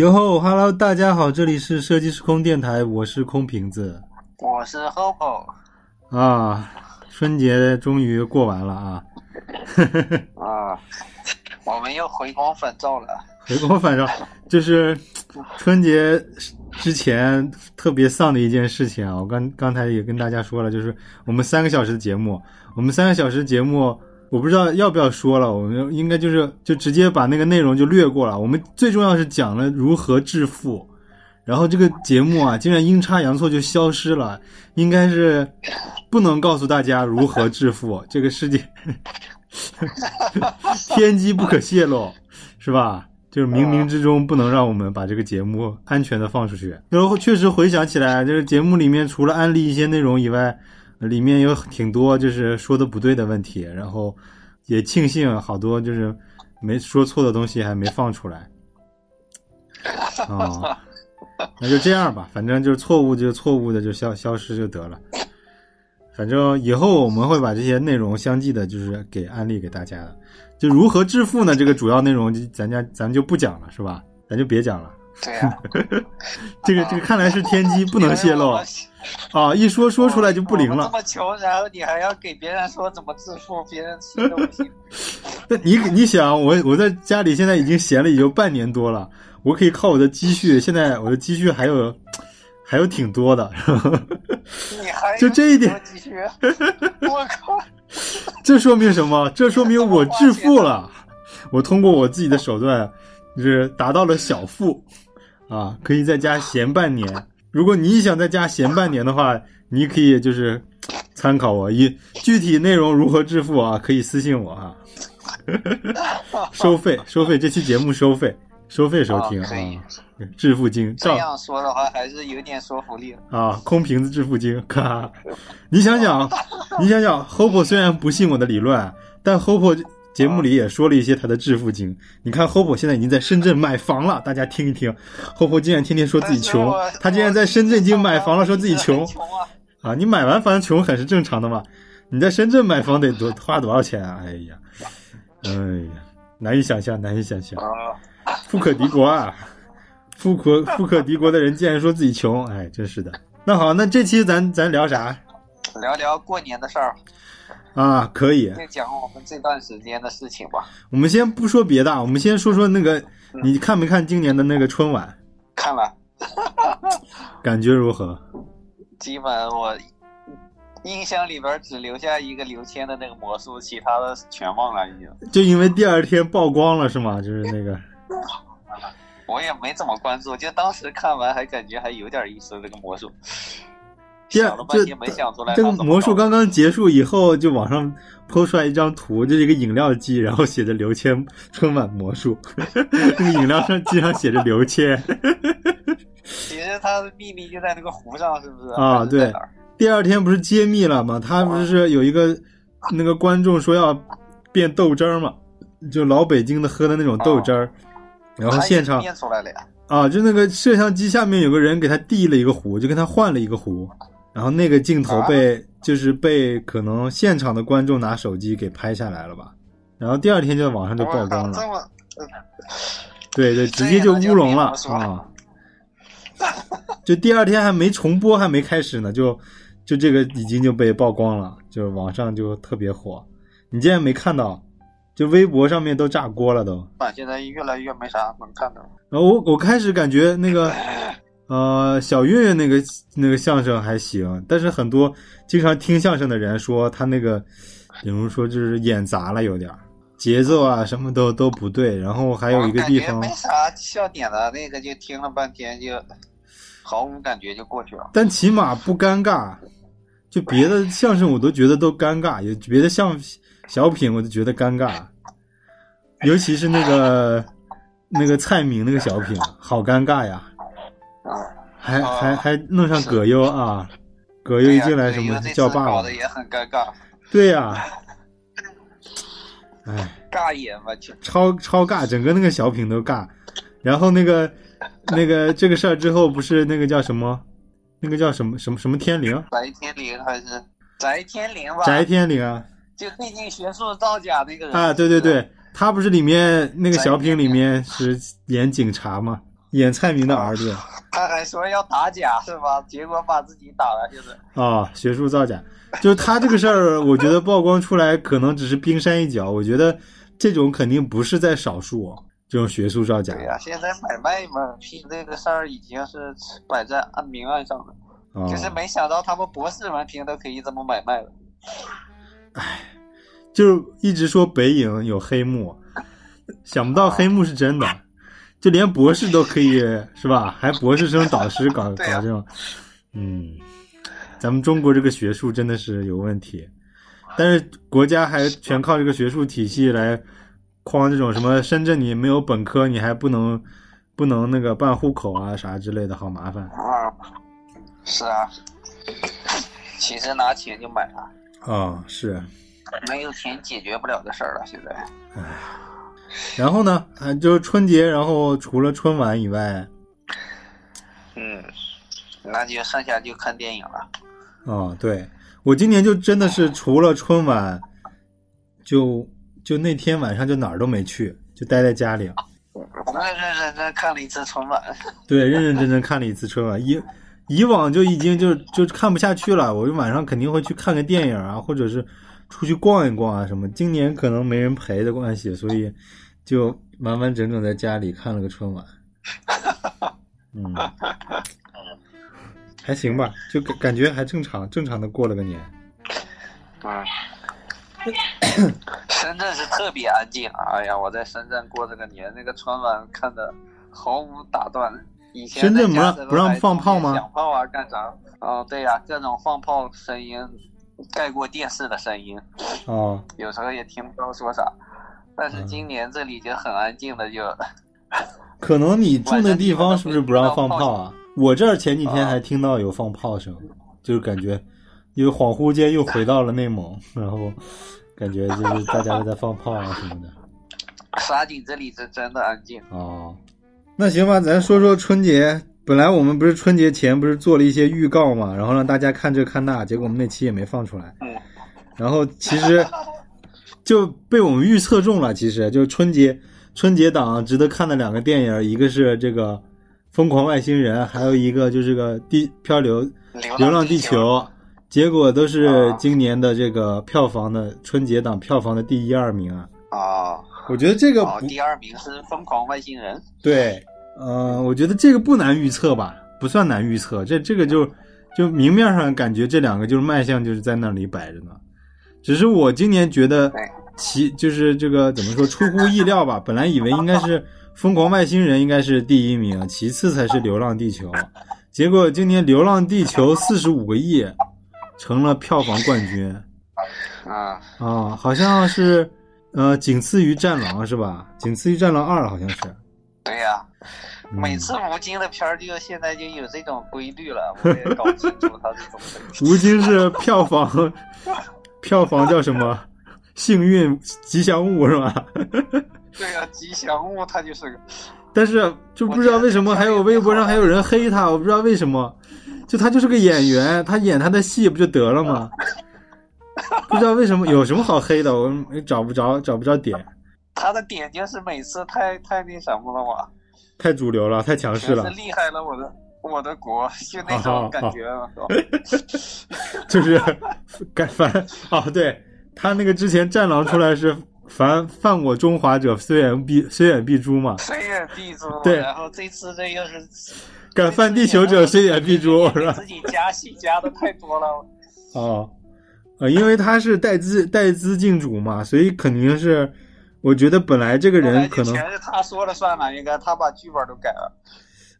哟吼哈喽，大家好，这里是设计师空电台，我是空瓶子我是 Hopo 啊。春节终于过完了啊，啊，我们又回光返照了。回光返照，就是春节之前特别丧的一件事情啊。我刚刚才也跟大家说了，就是我们三个小时的节目，我们三个小时节目，我不知道要不要说了，我们应该就是就直接把那个内容就略过了。我们最重要是讲了如何致富，然后这个节目啊，竟然阴差阳错就消失了，应该是不能告诉大家如何致富，这个世界天机不可泄露，是吧？就是冥冥之中不能让我们把这个节目安全的放出去。然后确实回想起来，就是节目里面除了安利一些内容以外，里面有挺多就是说的不对的问题，然后也庆幸好多就是没说错的东西还没放出来。哦，那就这样吧，反正就是错误就错误的就消消失就得了。反正以后我们会把这些内容相继的，就是给安利给大家的。就如何致富呢？这个主要内容就咱家咱就不讲了，是吧？咱就别讲了。对呀、这个这个看来是天机，不能泄露啊！一说说出来就不灵了这。么穷，然后你还要给别人说怎么致富，别人吃东西。那你你想，我我在家里现在已经闲了也就半年多了，我可以靠我的积蓄，现在我的积蓄还有还有挺多的，你还就这一点积蓄。我靠！这说明什么？这说明我致富了。我通过我自己的手段，就是达到了小富，啊，可以在家闲半年。如果你想在家闲半年的话，你可以就是参考我，一具体内容如何致富啊，可以私信我啊。收费，收费，这期节目收费，收费收听啊。致富经，照这样说的话还是有点说服力。啊，空瓶子致富经，咔！你想想，你想想，Hope 虽然不信我的理论，但 Hopo 节目里也说了一些他的致富经。你看 Hope 现在已经在深圳买房了，大家听一听。，Hope 竟然天天说自己穷他竟然在深圳已经买房了，说自己穷穷啊！啊！你买完房穷很是正常的嘛？你在深圳买房得多花多少钱啊？哎呀，哎呀，难以想象，难以想象。啊，富可敌国啊！富可富可敌国的人竟然说自己穷，哎，真是的。那好，那这期咱咱聊啥聊聊过年的事儿，啊？可以，就讲我们这段时间的事情吧。我们先不说别的，我们先说说那个，你看没看今年的那个春晚？看了，感觉如何？基本我印象里边只留下一个刘谦的那个魔术，其他的全忘了已经。就因为第二天曝光了是吗？就是那个，我也没怎么关注，就当时看完还感觉还有点意思，这个魔术。第二这这个魔术刚刚结束以后，就网上抛出来一张图，就是一个饮料机，然后写着刘谦 春晚魔术，那个饮料上机上写着刘谦。其实他的秘密就在那个壶上，是不是？啊还是在哪儿第二天不是揭秘了吗？他不是有一个那个观众说要变豆汁儿嘛，就老北京的喝的那种豆汁儿，然后现场变出来了呀。啊，就那个摄像机下面有个人给他递了一个壶，就跟他换了一个壶，然后那个镜头被、就是被可能现场的观众拿手机给拍下来了吧，然后第二天就在网上就曝光了，对对，直接就乌龙了啊！就第二天还没重播，还没开始呢，就就这个已经就被曝光了，就是网上就特别火。你竟然没看到？就微博上面都炸锅了都。啊现在越来越没啥能看的了。然后我我开始感觉那个呃小岳岳那个那个相声还行，但是很多经常听相声的人说他那个，比如说就是演砸了有点，节奏啊什么都都不对。然后还有一个地方没啥笑点的，那个就听了半天就毫无感觉就过去了。但起码不尴尬。就别的相声我都觉得都尴尬，有别的相小品我都觉得尴尬，尤其是那个那个蔡明那个小品，好尴尬呀！啊，还哦还还弄上葛优啊，葛优一进来什么叫爸爸搞得，也很尴尬，对呀，哎。尬演嘛，就超超尬，整个那个小品都尬。然后那个那个 这个事儿之后，不是那个叫什么，那个叫什么什么什么天灵，翟天临还是翟天临吧？翟天灵啊就最近学术造假那个人啊，对对，对，他不是里面那个小品里面是演警察嘛，演蔡明的儿子他还 说要打假是吧？结果把自己打了，就是啊，学术造假。就是他这个事儿，我觉得曝光出来可能只是冰山一角，我觉得这种肯定不是在少数，这种学术造假对呀、现在买卖嘛，聘这个事儿已经是摆在案明案上了，啊，就是没想到他们博士文凭都可以这么买卖了。就是一直说北影有黑幕，想不到黑幕是真的，就连博士都可以是吧？还博士生导师搞 啊搞这种，嗯，咱们中国这个学术真的是有问题，但是国家还全靠这个学术体系来框这种什么深圳你没有本科你还不能不能那个办户口啊啥之类的，好麻烦啊，是啊，其实拿钱就买了，啊、是。没有钱解决不了的事儿了。现在然后呢，嗯，就是春节，然后除了春晚以外，嗯，那就剩下就看电影了。哦，对我今年就真的是除了春晚，就就那天晚上就哪儿都没去，就待在家里。认认真真看了一次春晚，对，认认真真看了一次春晚。以以往就已经就就看不下去了，我就晚上肯定会去看个电影啊，或者是出去逛一逛啊什么。今年可能没人陪的关系，所以就完完整整在家里看了个春晚。嗯，还行吧，就感感觉还正常，正常的过了个年。嗯，深圳是特别安静。哎呀，我在深圳过这个年，那个春晚看的毫无打断。以前深圳不让不让放炮吗响炮啊，干啥？哦，对呀、各种放炮声音盖过电视的声音，哦，有时候也听不到说啥。但是今年这里就很安静的就，可能你住那地方是不是不让放炮啊？我这儿前几天还听到有放炮声，就是感觉因为恍惚间又回到了内蒙，然后感觉就是大家都在放炮啊什么的。沙井这里是真的安静。哦，那行吧，咱说说春节。本来我们不是春节前不是做了一些预告嘛，然后让大家看这看那，结果我们那期也没放出来。嗯。然后其实 就被我们预测中了，其实就是春节春节档值得看的两个电影，一个是这个《疯狂外星人》，还有一个就是个地漂流流流浪地球，结果都是啊今年的这个票房的春节档票房的第一二名啊。啊，我觉得这个第二名是《疯狂外星人》。对，呃，我觉得这个不难预测吧，不算难预测。这这个就就明面上感觉这两个就是卖相就是在那里摆着呢。只是我今年觉得其就是这个怎么说出乎意料吧，本来以为应该是《疯狂外星人》应该是第一名，其次才是《流浪地球》，结果今年《流浪地球》四十五个亿，成了票房冠军啊，啊，好像是呃仅次于《战狼》是吧？仅次于《战狼二》好像是。对呀、嗯每次吴京的片儿就现在就有这种规律了，我也搞不清楚他是怎么回事。吴京是票房，票房叫什么？幸运吉祥物是吧？对呀、吉祥物他就是个，但是就不知道为什么还有微博上还有人黑他，我不知道为什么。就他就是个演员，他演他的戏不就得了吗？不知道为什么有什么好黑的，我找不着找不着点，他的点就是每次太太那什么了嘛，太主流了，太强势了是，厉害了我的我的国，就那种感觉了，是吧？就是敢反哦，对他那个之前《战狼》出来是凡犯我中华者，虽远必虽远必诛嘛。虽远必诛，对然后这次这又是敢犯地球者，虽远必诛，是吧？自己加戏加的太多了，哦，呃，因为他是带资带资进主嘛，所以肯定是，我觉得本来这个人可能就全是他说了算了，应该他把剧本都改了。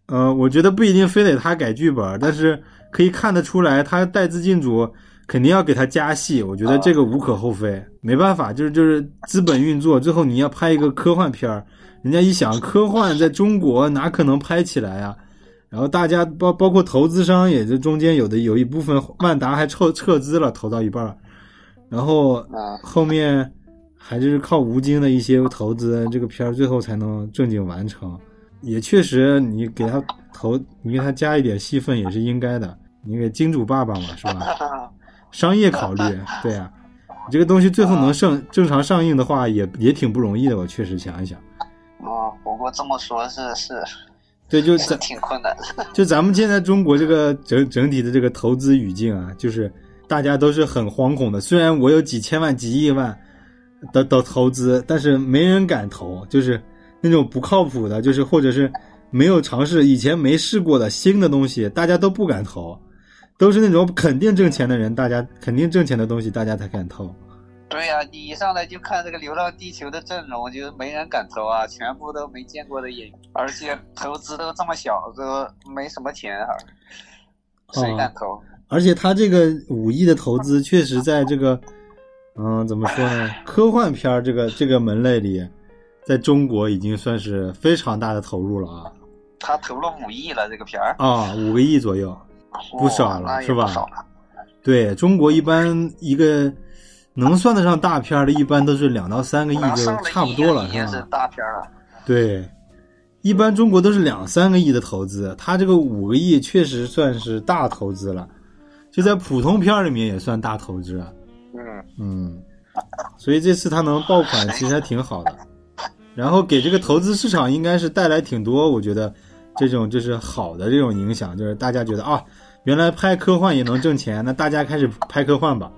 呃，我觉得不一定非得他改剧本，但是可以看得出来，他带资进组肯定要给他加戏，我觉得这个无可厚非，没办法，就是就是资本运作，最后你要拍一个科幻片儿，人家一想科幻在中国哪可能拍起来啊？然后大家包包括投资商也就中间有的有一部分万达还撤撤资了，投到一半儿，然后啊，后面还就是靠吴京的一些投资，这个片儿最后才能正经完成。也确实，你给他投，你给他加一点戏份也是应该的。你给金主爸爸嘛，是吧？商业考虑，对呀、你这个东西最后能上正常上映的话，也也挺不容易的。我确实想一想，啊，不过这么说是是对，就是咱挺困难的。就咱们现在中国这个整整体的这个投资语境啊，就是大家都是很惶恐的。虽然我有几千万、几亿万的的投资，但是没人敢投，就是那种不靠谱的，就是或者是没有尝试、以前没试过的新的东西，大家都不敢投。都是那种肯定挣钱的人，大家肯定挣钱的东西，大家才敢投。对呀、你一上来就看这个《流浪地球》的阵容，就没人敢投啊，全部都没见过的演员，而且投资都这么小，都没什么钱啊，谁敢投？而且他这个五亿的投资，确实在这个，嗯，怎么说呢？科幻片儿这个这个门类里，在中国已经算是非常大的投入了啊他投了五亿了，这个片儿啊，五个亿左右。不少了是吧少了对中国一般一个能算得上大片儿的，一般都是两到三个亿就差不多了，已经是是吧？大片儿了。对，一般中国都是两三个亿的投资，他这个五个亿确实算是大投资了，就在普通片儿里面也算大投资了。嗯，嗯，所以这次他能爆款，其实还挺好的。然后给这个投资市场应该是带来挺多，我觉得这种就是好的这种影响，就是大家觉得啊，原来拍科幻也能挣钱，那大家开始拍科幻吧。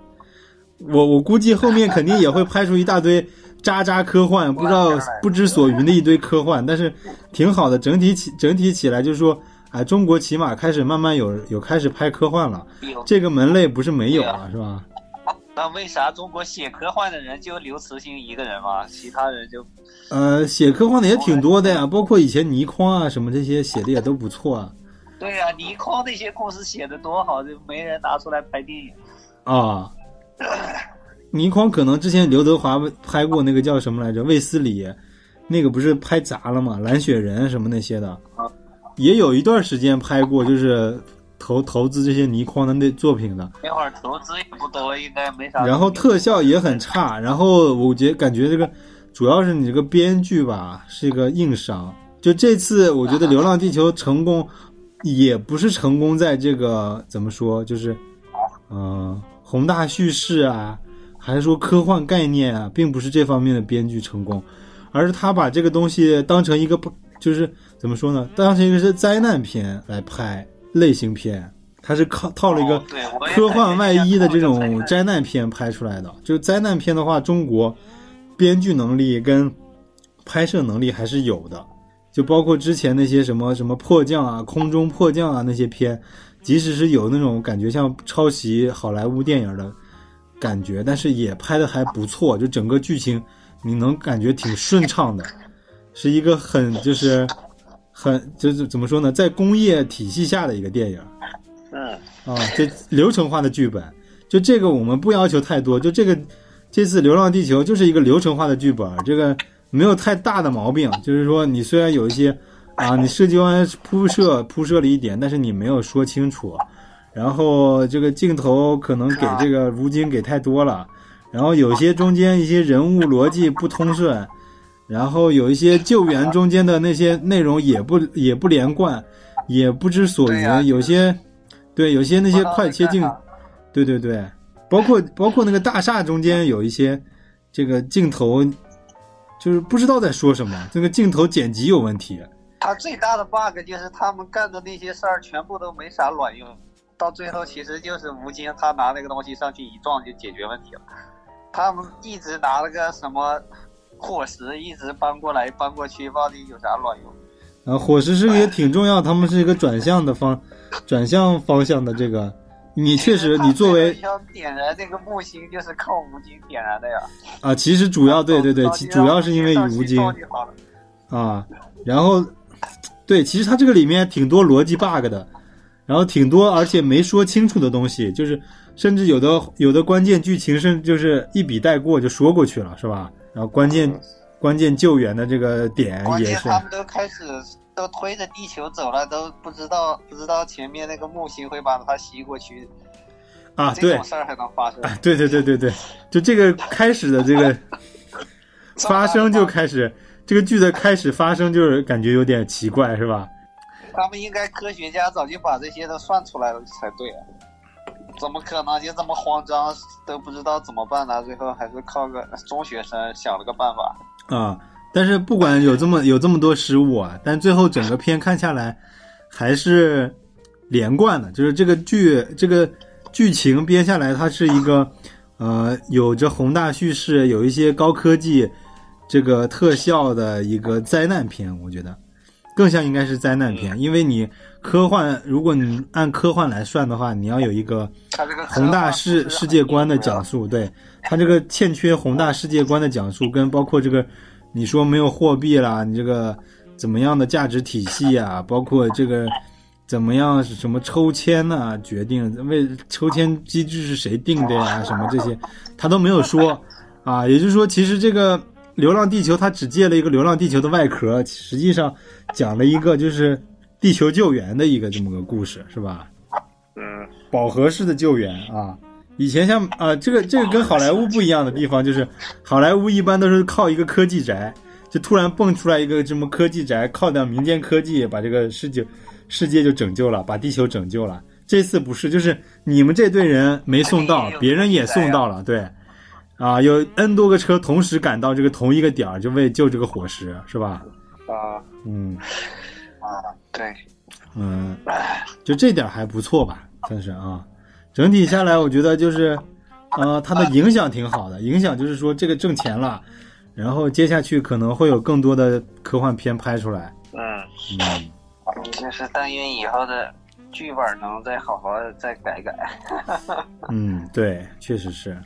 我我估计后面肯定也会拍出一大堆渣渣科幻，不知道不知所云的一堆科幻，但是挺好的。整体起整体起来就是说，哎，中国起码开始慢慢有有开始拍科幻了，这个门类不是没有啊，是吧？那为啥中国写科幻的人就刘慈欣一个人吗？其他人就呃，写科幻的也挺多的呀，包括以前倪匡啊什么这些写的也都不错啊。对呀、倪匡那些故事写的多好，就没人拿出来拍电影。啊，倪匡可能之前刘德华拍过那个叫什么来着？卫斯理，那个不是拍砸了吗？蓝雪人什么那些的，也有一段时间拍过，就是投投资这些倪匡的那作品的。那会儿投资也不多，应该没啥。然后特效也很差，然后我觉感觉这个主要是你这个编剧吧是一个硬伤。就这次我觉得《流浪地球》成功，也不是成功在这个怎么说，就是嗯、呃宏大叙事啊，还是说科幻概念啊，并不是这方面的编剧成功，而是他把这个东西当成一个不就是怎么说呢，当成一个是灾难片来拍类型片，它是靠套了一个科幻外衣的这种灾难片拍出来的。就是灾难片的话，中国编剧能力跟拍摄能力还是有的。就包括之前那些什么什么迫降啊、空中迫降啊那些片，即使是有那种感觉像抄袭好莱坞电影的感觉，但是也拍的还不错。就整个剧情你能感觉挺顺畅的，是一个很就是很就是怎么说呢，在工业体系下的一个电影。嗯，啊，这流程化的剧本，就这个我们不要求太多，就这个这次《流浪地球》就是一个流程化的剧本，这个没有太大的毛病。就是说，你虽然有一些啊，你设计完铺设铺设了一点，但是你没有说清楚，然后这个镜头可能给这个如今给太多了，然后有些中间一些人物逻辑不通顺，然后有一些救援中间的那些内容也不 也不连贯，也不知所云，有些对有些那些快切镜对对对，包括包括那个大厦中间有一些这个镜头，就是不知道在说什么，这个镜头剪辑有问题。他最大的 bug 就是他们干的那些事儿全部都没啥卵用，到最后其实就是吴京他拿那个东西上去一撞就解决问题了。他们一直拿了个什么火石一直搬过来搬过去，到底有啥卵用？啊，伙食是也挺重要，他们是一个转向的方，转向方向的这个，你确实你作为要点燃这个木星就是靠吴京点燃的呀。啊，其实主要对对对，其主要是因为吴京啊，然后对，其实它这个里面挺多逻辑 bug 的，然后挺多而且没说清楚的东西，就是甚至有的有的关键剧情甚至就是一笔带过就说过去了，是吧？然后关键关键救援的这个点也是，他们都开始都推着地球走了，都不知道不知道前面那个木星会把它吸过去，啊，对这种，事儿还能发生？哎，对对对对对，就这个开始的这个 发生就开始，这个剧的开始发生就是感觉有点奇怪，是吧？他们应该科学家早就把这些都算出来了才对啊，怎么可能就这么慌张都不知道怎么办呢？最后还是靠个中学生想了个办法。啊，但是不管有这么有这么多失误啊，但最后整个片看下来还是连贯的，就是这个剧这个剧情编下来，它是一个呃有着宏大叙事，有一些高科技这个特效的一个灾难片，我觉得更像应该是灾难片，因为你科幻，如果你按科幻来算的话，你要有一个宏大世世界观的讲述，对它这个欠缺宏大世界观的讲述，跟包括这个你说没有货币啦，你这个怎么样的价值体系啊，包括这个怎么样是什么抽签呐、决定为抽签机制是谁定的呀，什么这些他都没有说啊。也就是说，其实这个《流浪地球》它只借了一个《流浪地球》的外壳，实际上讲了一个就是地球救援的一个这么个故事，是吧？嗯，饱和式的救援啊。以前像啊、这个这个跟好莱坞不一样的地方就是，好莱坞一般都是靠一个科技宅，就突然蹦出来一个什么科技宅，靠点民间科技把这个世界世界就拯救了，把地球拯救了。这次不是，就是你们这队人没送到，别人也送到了，对，啊，有 N 多个车同时赶到这个同一个点儿，就为救这个火石，是吧？啊嗯啊，对，嗯，就这点还不错吧，算是啊。整体下来，我觉得就是，呃，它的影响挺好的。影响就是说这个挣钱了，然后接下去可能会有更多的科幻片拍出来。嗯，嗯，就是但愿以后的剧本能再好好的再改改。嗯，对，确实是。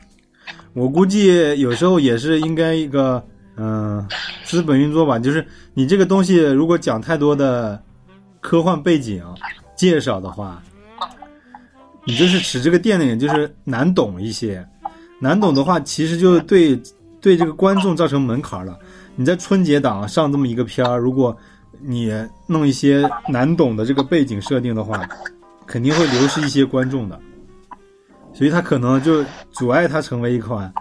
我估计有时候也是应该一个，嗯、资本运作吧。就是你这个东西如果讲太多的科幻背景介绍的话，你就是使这个电影就是难懂一些，难懂的话，其实就对对这个观众造成门槛了。你在春节档上这么一个片儿，如果你弄一些难懂的这个背景设定的话，肯定会流失一些观众的。所以它可能就阻碍它成为一款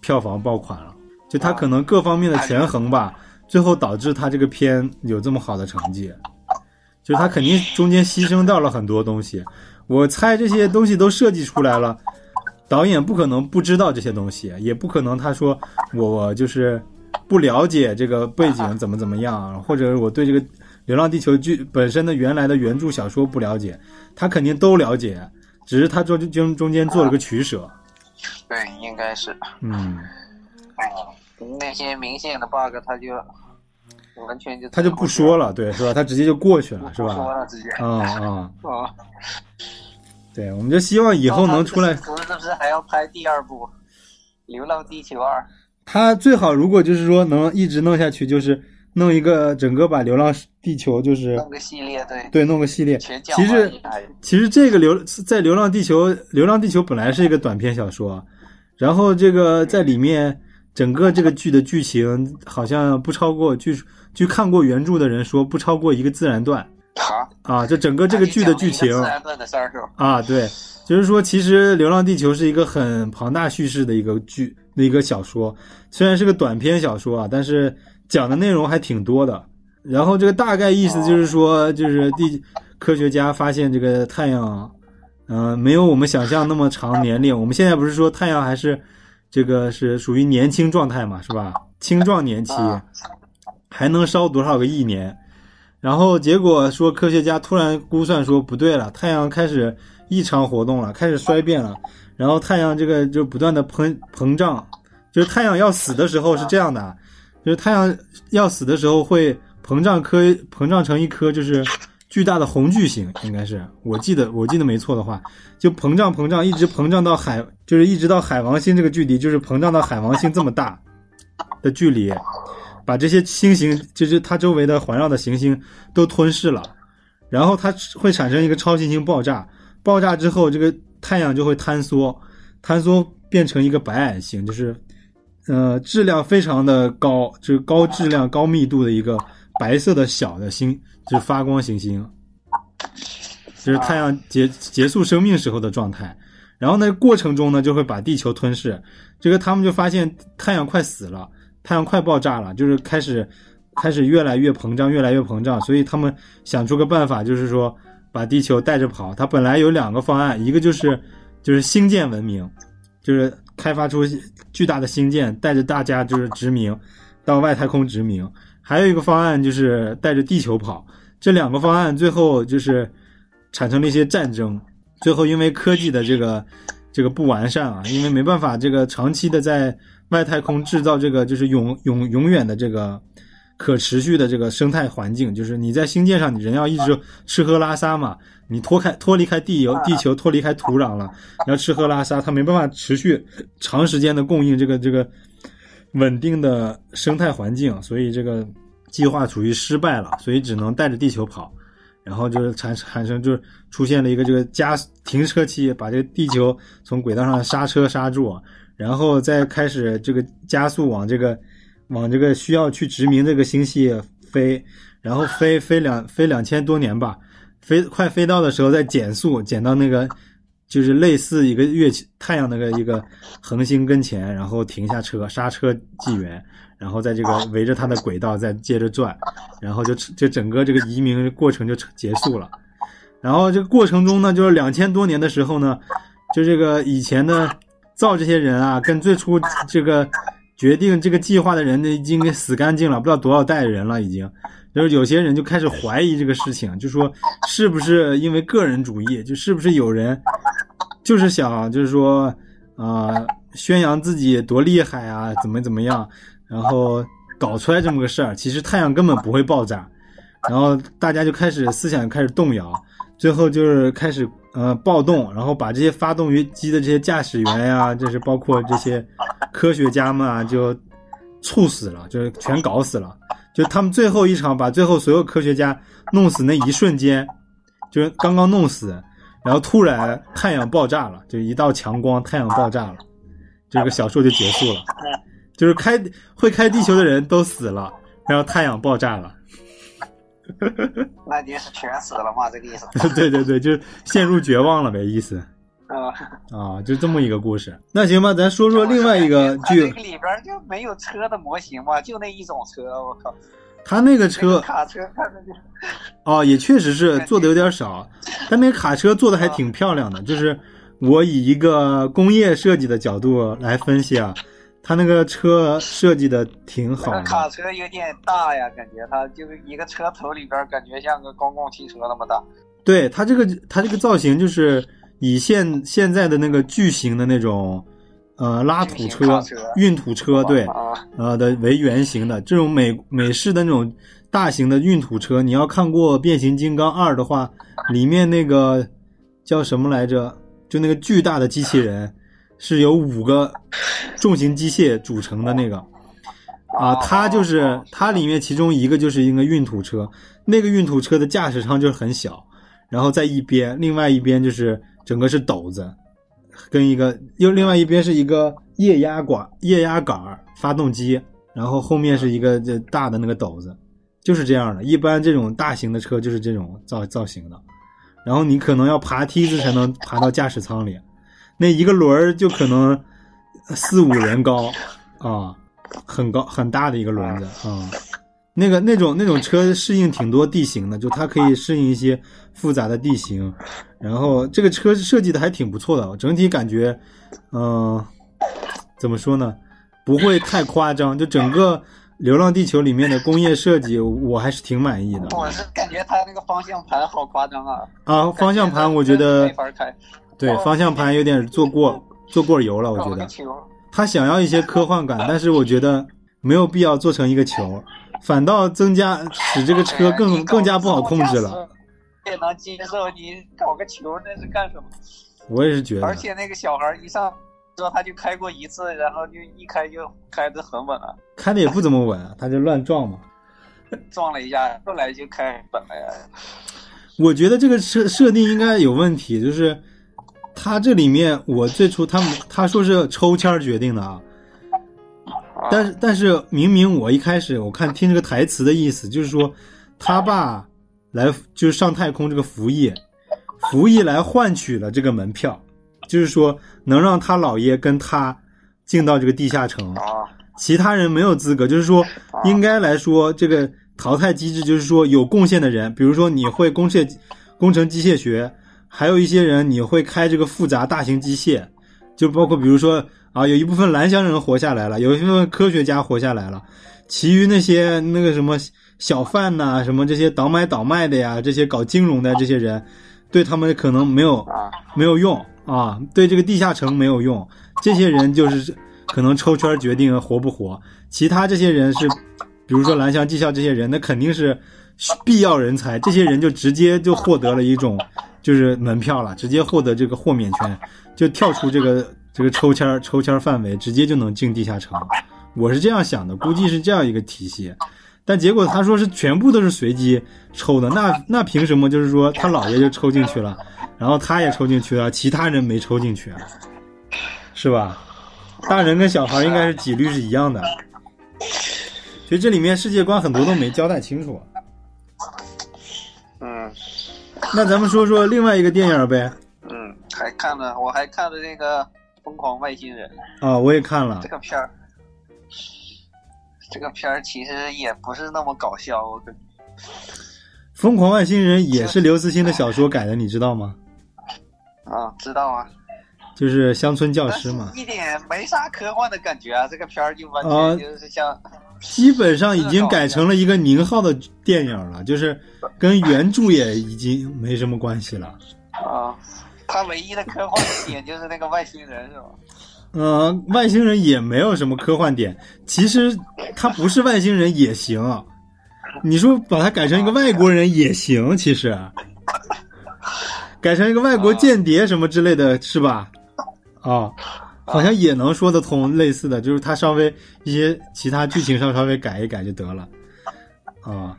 票房爆款了。就他可能各方面的权衡吧，最后导致他这个片有这么好的成绩。就他肯定中间牺牲掉了很多东西。我猜这些东西都设计出来了，导演不可能不知道这些东西，也不可能他说我就是不了解这个背景怎么怎么样，或者我对这个《流浪地球》剧本身的原来的原著小说不了解，他肯定都了解，只是他中中中间做了个取舍。对，应该是。嗯，那些明显的 bug，他就完全就他就不说了，对，是吧？他直接就过去了，是吧说吧？了，直接。啊啊，啊！对，我们就希望以后能出来。是不是还要拍第二部《流浪地球二》？他最好如果就是说能一直弄下去，就是弄一个整个把《流浪地球》就是弄个系列，对，对弄个系列。其实其实这个流在《流浪地球》，《流浪地球》本来是一个短篇小说，然后这个在里面整个这个剧的剧情好像不超过据据看过原著的人说不超过一个自然段好，啊，就整个这个剧的剧情自然段的事儿是吧？啊，对，就是说其实《流浪地球》是一个很庞大叙事的一个剧的一个小说，虽然是个短篇小说啊，但是讲的内容还挺多的。然后这个大概意思就是说，就是地科学家发现这个太阳，嗯、没有我们想象那么长年龄。我们现在不是说太阳还是这个是属于年轻状态嘛，是吧？青壮年期，啊还能烧多少个亿年？然后结果说科学家突然估算说不对了，太阳开始异常活动了，开始衰变了。然后太阳这个就不断的膨膨胀，就是太阳要死的时候是这样的，就是太阳要死的时候会膨胀颗膨胀成一颗就是巨大的红巨星，应该是我记得我记得没错的话，就膨胀膨胀一直膨胀到海，就是一直到海王星这个距离，就是膨胀到海王星这么大的距离。把这些星星，就是它周围的环绕的行星都吞噬了，然后它会产生一个超新星爆炸，爆炸之后，这个太阳就会坍缩，坍缩变成一个白矮星，就是呃质量非常的高，就是高质量、高密度的一个白色的小的星，就是发光行星，就是太阳结结束生命时候的状态。然后呢，过程中呢就会把地球吞噬，这个他们就发现太阳快死了，太阳快爆炸了，就是开始开始越来越膨胀，越来越膨胀，所以他们想出个办法，就是说把地球带着跑。他本来有两个方案，一个就是就是星舰文明，就是开发出巨大的星舰，带着大家就是殖民到外太空殖民；还有一个方案就是带着地球跑。这两个方案最后就是产生了一些战争。最后，因为科技的这个这个不完善啊，因为没办法这个长期的在外太空制造这个就是永永永远的这个可持续的这个生态环境，就是你在星舰上，你人要一直吃喝拉撒嘛，你脱开脱离开地球，地球脱离开土壤了，要吃喝拉撒，它没办法持续长时间的供应这个这个稳定的生态环境，所以这个计划处于失败了，所以只能带着地球跑。然后就是产产生，就是出现了一个这个加停车期，把这个地球从轨道上刹车刹住，然后再开始这个加速往这个往这个需要去殖民这个星系飞，然后飞飞两飞两千多年吧，飞快飞到的时候再减速，减到那个就是类似一个月太阳那个一个恒星跟前，然后停下车刹车纪元。然后在这个围着它的轨道再接着转，然后就就整个这个移民过程就结束了。然后这个过程中呢，就是两千多年的时候呢，就这个以前的造这些人啊，跟最初这个决定这个计划的人呢，已经给死干净了，不知道多少代人了，已经。就是有些人就开始怀疑这个事情，就说是不是因为个人主义，就是不是有人就是想就是说啊宣扬自己多厉害啊，怎么怎么样。然后搞出来这么个事儿，其实太阳根本不会爆炸，然后大家就开始思想开始动摇，最后就是开始呃暴动，然后把这些发动机的这些驾驶员呀，就是包括这些科学家们啊，就猝死了，就是全搞死了。就他们最后一场把最后所有科学家弄死那一瞬间，就是刚刚弄死，然后突然太阳爆炸了，就一道强光，太阳爆炸了，这个小说就结束了。就是开会开地球的人都死了，然后太阳爆炸了。那你是全死了吗？这个意思？对对对，就是陷入绝望了呗，意思。啊 啊，就这么一个故事。那行吧，咱说说另外一个剧。这个里边就没有车的模型吗？就那一种车，我靠。他那个车卡车看着就。哦，也确实是做的有点少，但那个卡车做的还挺漂亮的。就是我以一个工业设计的角度来分析啊。他那个车设计的挺好的，卡车有点大呀，感觉它就是一个车头里边，感觉像个公共汽车那么大。对它这个，它这个造型就是以现现在的那个巨型的那种，呃，拉土车、运土车，对，呃的为原型的这种美美式的那种大型的运土车。你要看过《变形金刚二》的话，里面那个叫什么来着？就那个巨大的机器人。是由五个重型机械组成的那个啊，它就是它里面其中一个就是一个运土车，那个运土车的驾驶舱就是很小，然后在一边，另外一边就是整个是斗子，跟一个又另外一边是一个液压管、液压杆发动机，然后后面是一个这大的那个斗子，就是这样的。一般这种大型的车就是这种造造型的，然后你可能要爬梯子才能爬到驾驶舱里。那一个轮儿就可能四五人高啊，很高很大的一个轮子啊。那个那种那种车适应挺多地形的，就它可以适应一些复杂的地形。然后这个车设计的还挺不错的，整体感觉，嗯，怎么说呢？不会太夸张。就整个《流浪地球》里面的工业设计，我还是挺满意的。我是感觉它那个方向盘好夸张啊！啊，方向盘我觉得没法开。对方向盘有点做过做过油了，我觉得。他想要一些科幻感，但是我觉得没有必要做成一个球，反倒增加使这个车更更加不好控制了。也能接受你搞个球那是干什么？我也是觉得。而且那个小孩一上说他就开过一次，然后就一开就开的很稳了，开的也不怎么稳，他就乱撞嘛。撞了一下，后来就开稳了呀。我觉得这个设设定应该有问题，就是他这里面我最初他们他说是抽签决定的啊，但是但是明明我一开始我看听这个台词的意思就是说他爸来就是上太空这个服役，服役来换取了这个门票，就是说能让他姥爷跟他进到这个地下城，啊。其他人没有资格，就是说，应该来说，这个淘汰机制就是说，有贡献的人，比如说你会工械工程机械学，还有一些人你会开这个复杂大型机械，就包括比如说啊，有一部分蓝翔人活下来了，有一部分科学家活下来了，其余那些那个什么小贩呐、什么这些倒买倒卖的呀，这些搞金融的这些人，对他们可能没有没有用啊，对这个地下城没有用，这些人就是可能抽签决定活不活，其他这些人是，比如说蓝翔技校这些人，那肯定是必要人才，这些人就直接就获得了一种就是门票了，直接获得这个豁免权，就跳出这个 这个抽签儿抽签儿范围，直接就能进地下城。我是这样想的，估计是这样一个体系。但结果他说是全部都是随机抽的，那那凭什么就是说他姥爷就抽进去了，然后他也抽进去了，其他人没抽进去，是吧？大人跟小孩应该是几率是一样的，所以这里面世界观很多都没交代清楚。嗯那咱们说说另外一个电影呗？嗯，还看了，我还看了那个《疯狂外星人》啊，我也看了这，个片儿，这个片儿其实也不是那么搞笑，我感觉《疯狂外星人》也是刘慈欣的小说改的，你知道吗？啊知道啊，就是乡村教师嘛，一点没啥科幻的感觉啊，这个片儿就完啊全就是像。基本上已经改成了一个宁浩的电影了，就是跟原著也已经没什么关系了。啊，他唯一的科幻点就是那个外星人，是吧？呃，外星人也没有什么科幻点，其实他不是外星人也行。你说把它改成一个外国人也行，其实改成一个外国间谍什么之类的，是吧？啊，好像也能说得通，类似的，就是他稍微一些其他剧情上稍微改一改就得了。啊，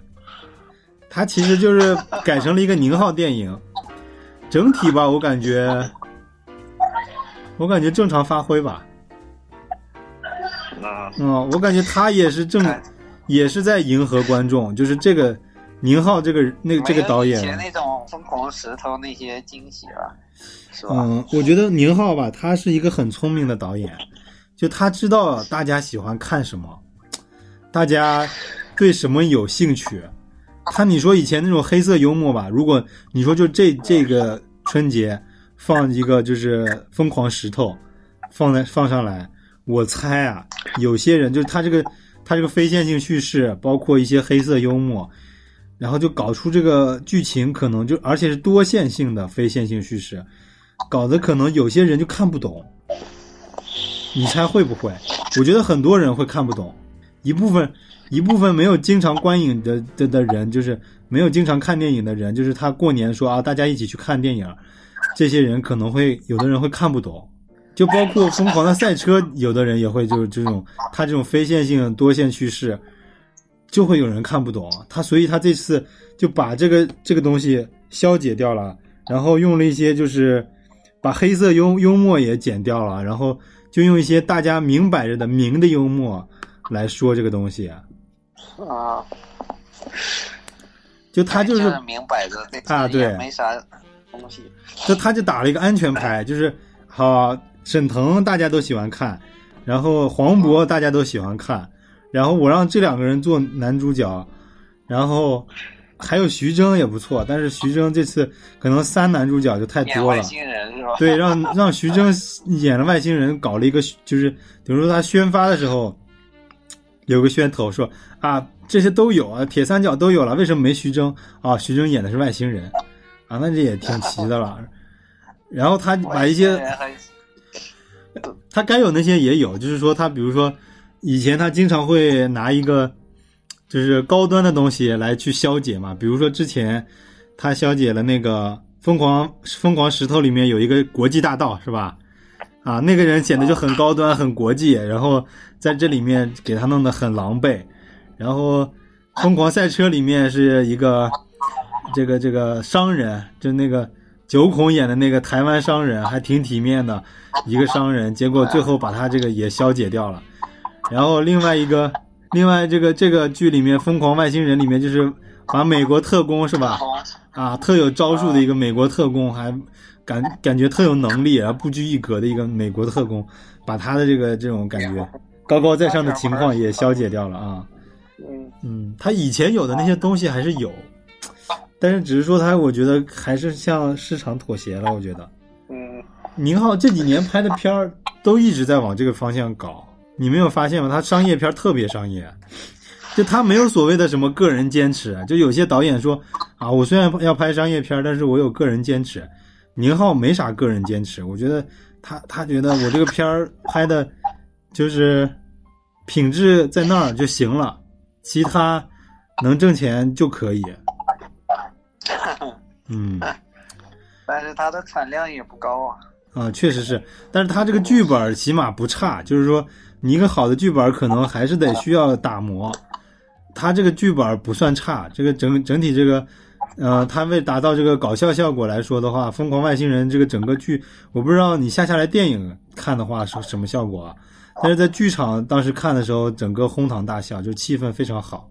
他其实就是改成了一个宁浩电影，整体吧，我感觉。我感觉正常发挥吧，嗯嗯，我感觉他也是正，也是在迎合观众，就是这个宁浩这个那个这个导演有以前，那种疯狂石头那些惊喜了，是吧？嗯，我觉得宁浩吧，他是一个很聪明的导演，就他知道大家喜欢看什么，大家对什么有兴趣。他你说以前那种黑色幽默吧，如果你说就这这个春节放一个就是疯狂石头，放在放上来，我猜啊，有些人就是他这个他这个非线性叙事，包括一些黑色幽默，然后就搞出这个剧情，可能就而且是多线性的非线性叙事，搞得可能有些人就看不懂。你猜会不会？我觉得很多人会看不懂，一部分一部分没有经常观影的的的人，就是没有经常看电影的人，就是他过年说啊，大家一起去看电影，这些人可能会有的人会看不懂，就包括疯狂的赛车，有的人也会就是这种他这种非线性多线叙事，就会有人看不懂。他，所以他这次就把这个这个东西消解掉了，然后用了一些就是把黑色幽幽默也剪掉了，然后就用一些大家明摆着的明的幽默来说这个东西，就他就是是明摆着，这啊对没啥东西。就他就打了一个安全牌，就是好沈腾大家都喜欢看，然后黄渤大家都喜欢看，然后我让这两个人做男主角，然后还有徐峥也不错，但是徐峥这次可能三男主角就太多了。外星人是吧？对，让让徐峥 演了外星人，搞了一个就是，比如说他宣发的时候，有个噱头说啊，这些都有啊，铁三角都有了，为什么没徐峥啊？徐峥演的是外星人啊，那这也挺奇的了。然后他把一些他该有那些也有，就是说他比如说以前他经常会拿一个就是高端的东西来去消解嘛，比如说之前他消解了那个疯狂疯狂石头里面有一个国际大道是吧？啊，那个人显得就很高端、很国际，然后在这里面给他弄得很狼狈。然后《疯狂赛车》里面是一个这个这个商人，就那个九孔演的那个台湾商人，还挺体面的一个商人，结果最后把他这个也消解掉了。然后另外一个，另外这个这个剧里面《疯狂外星人》里面就是把美国特工是吧？啊，特有招数的一个美国特工，还感感觉特有能力，然后不拘一格的一个美国特工，把他的这个这种感觉高高在上的情况也消解掉了啊。嗯，嗯，他以前有的那些东西还是有，但是只是说他，我觉得还是向市场妥协了。我觉得嗯，宁浩这几年拍的片儿都一直在往这个方向搞，你没有发现吗？他商业片儿特别商业，就他没有所谓的什么个人坚持。就有些导演说啊，我虽然要拍商业片，但是我有个人坚持。宁浩没啥个人坚持，我觉得他他觉得我这个片儿拍的，就是品质在那儿就行了，其他能挣钱就可以。嗯 但是它的产量也不高啊。啊，确实是，但是他这个剧本起码不差，就是说你一个好的剧本可能还是得需要打磨。他这个剧本不算差，这个整整体这个，呃，他为达到这个搞笑效果来说的话，《疯狂外星人》这个整个剧，我不知道你下下来电影看的话是什么效果啊，但是在剧场当时看的时候，整个哄堂大笑，就气氛非常好。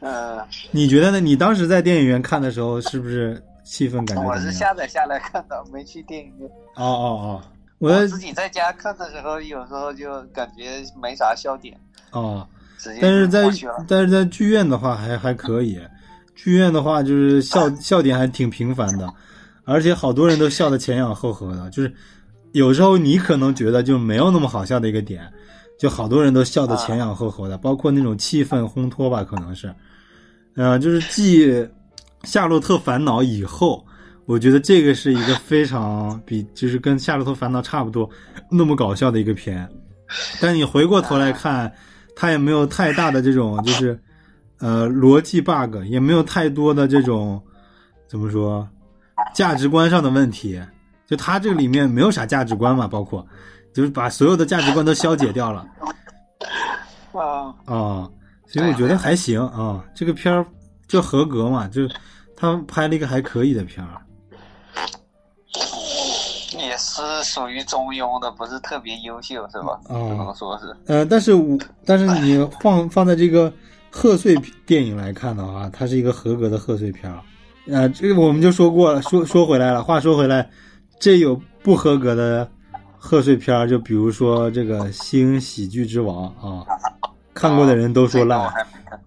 嗯，你觉得呢？你当时在电影院看的时候，是不是气氛感觉我是？下载下来看的，没去电影院。哦哦哦，我我自己在家看的时候，有时候就感觉没啥笑点，哦。直接但是在。但是在剧院的话还还可以，剧院的话就是笑 笑点还挺频繁的，而且好多人都笑得前仰后合的，就是有时候你可能觉得就没有那么好笑的一个点，就好多人都笑得前仰后合的，包括那种气氛烘托吧，可能是，呃，就是继 《夏洛特烦恼》以后。我觉得这个是一个非常 比就是跟《夏洛特烦恼》差不多那么搞笑的一个片，但你回过头来看，它也没有太大的这种就是，呃，逻辑 bug，也没有太多的这种怎么说价值观上的问题。就它这个里面没有啥价值观嘛，包括就是把所有的价值观都消解掉了啊，啊，所以我觉得还行啊，这个片儿就合格嘛，就他们拍了一个还可以的片儿。也是属于中庸的，不是特别优秀，是吧？哦只能说是。呃，但是我但是你放放在这个贺岁电影来看的话，它是一个合格的贺岁片儿。呃，这个我们就说过了，说说回来了，话说回来，这有不合格的贺岁片儿，就比如说这个《新喜剧之王》啊，看过的人都说烂，还没看。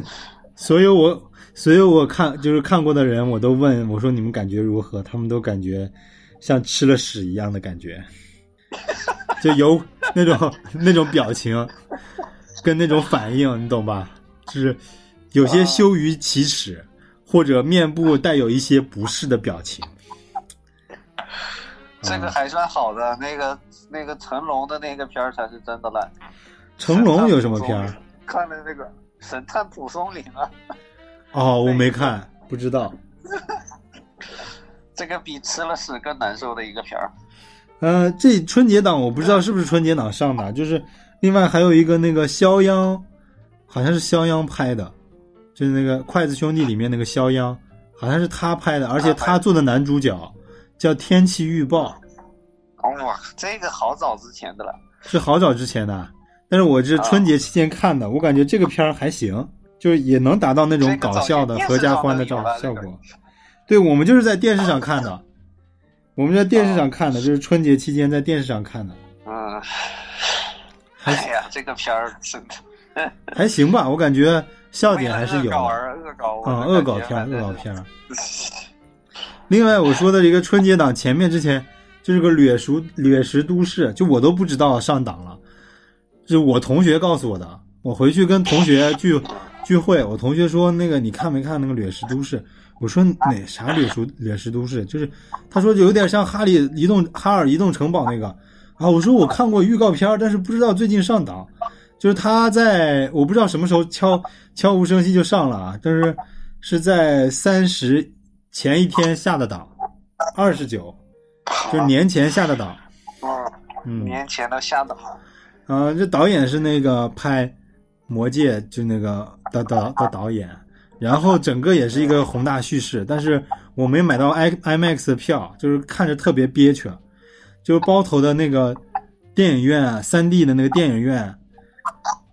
所以我所有我看就是看过的人，我都问我说你们感觉如何？他们都感觉像吃了屎一样的感觉，就有那种那种表情跟那种反应，你懂吧？就是有些羞于启齿，或者面部带有一些不适的表情。这个还算好的，那个那个成龙的那个片儿才是真的烂。成龙有什么片儿？看的那个《神探蒲松龄》啊，哦，我没看，不知道。这个比吃了屎更难受的一个片儿。呃，这春节档我不知道是不是春节档上的，就是另外还有一个那个肖央，好像是肖央拍的，就是那个《筷子兄弟》里面那个肖央，好像是他拍的，而且他做的男主角叫天气预报，哇，这个好早之前的了。是好早之前的，但是我是春节期间看的，我感觉这个片儿还行，就是也能达到那种搞笑的、合家欢的照效果。对，我们就是在电视上看的，我们在电视上看的，就是春节期间在电视上看的，嗯，还哎呀，这个片儿真的 还行吧，我感觉笑点还是有恶搞的。而恶搞，啊、恶搞片恶搞片儿。另外，我说的一个春节档前面之前就是个掠熟掠食都市，就我都不知道上档了，是我同学告诉我的。我回去跟同学聚聚会，我同学说那个你看没看那个掠食都市？我说哪啥掠食掠食都市？就是他说就有点像哈利移动哈尔移动城堡那个啊。我说我看过预告片，但是不知道最近上档。就是他在我不知道什么时候悄悄无声息就上了啊，但是是在三十前一天下的档，二十九，就是年前下的档。嗯，嗯，年前都下档。呃，这导演是那个拍《魔戒》就那个的的的导演，然后整个也是一个宏大叙事，但是我没买到 i IMAX 的票，就是看着特别憋屈，就是包头的那个电影院，三 D 的那个电影院，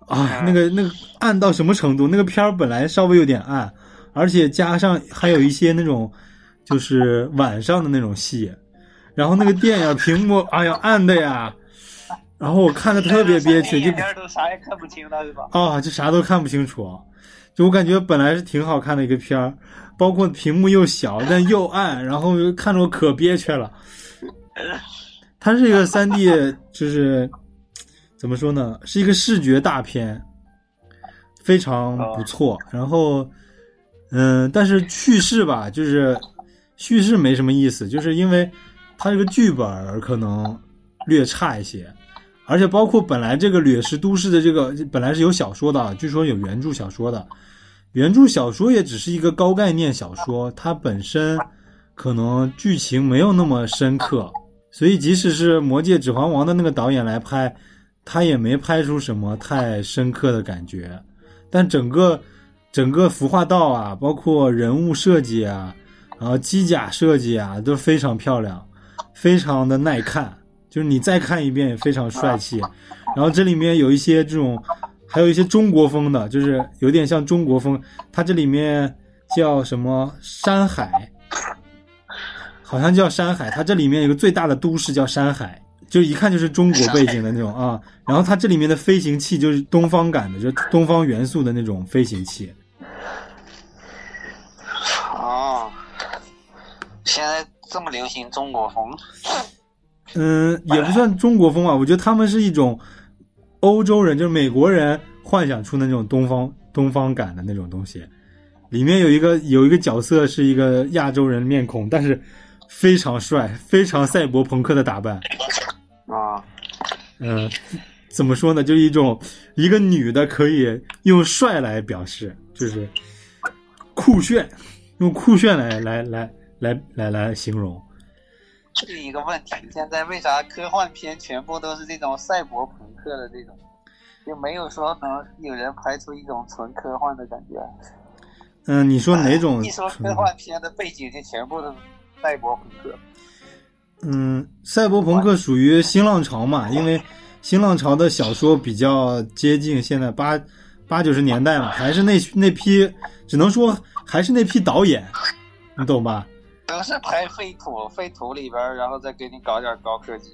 啊，那个那个暗到什么程度？那个片儿本来稍微有点暗，而且加上还有一些那种就是晚上的那种戏，然后那个电影屏幕，哎呀，暗的呀。然后我看的特别憋屈，就眼边都啥也看不清了，是吧？啊，就啥都看不清楚。就我感觉本来是挺好看的一个片儿，包括屏幕又小，但又暗，然后看着我可憋屈了。它是一个三 D，就是怎么说呢，是一个视觉大片，非常不错。然后，嗯，但是叙事吧，就是叙事没什么意思，就是因为它这个剧本可能略差一些。而且包括本来这个《掠食都市》的这个本来是有小说的，据说有原著小说的，原著小说也只是一个高概念小说，它本身可能剧情没有那么深刻，所以即使是《魔戒：指环王》的那个导演来拍，他也没拍出什么太深刻的感觉。但整个整个服化道啊，包括人物设计啊，然后机甲设计啊，都非常漂亮，非常的耐看。就是你再看一遍也非常帅气，然后这里面有一些这种，还有一些中国风的，就是有点像中国风。它这里面叫什么山海，好像叫山海。它这里面有个最大的都市叫山海，就一看就是中国背景的那种啊。然后它这里面的飞行器就是东方感的，就东方元素的那种飞行器。哦，现在这么流行中国风。嗯，也不算中国风吧，我觉得他们是一种欧洲人，就是美国人幻想出的那种东方东方感的那种东西。里面有一个有一个角色是一个亚洲人面孔，但是非常帅，非常赛博朋克的打扮。啊，嗯，怎么说呢？就是一种一个女的可以用帅来表示，就是酷炫，用酷炫来来来来来来形容。是一个问题。现在为啥科幻片全部都是这种赛博朋克的这种，就没有说能有人拍出一种纯科幻的感觉？嗯，你说哪种？一说科幻片的背景就全部都是赛博朋克。嗯，赛博朋克属于新浪潮嘛，因为新浪潮的小说比较接近现在八八九十年代嘛，还是那那批，只能说还是那批导演，你懂吧？都是拍废土，废土里边，然后再给你搞点高科技。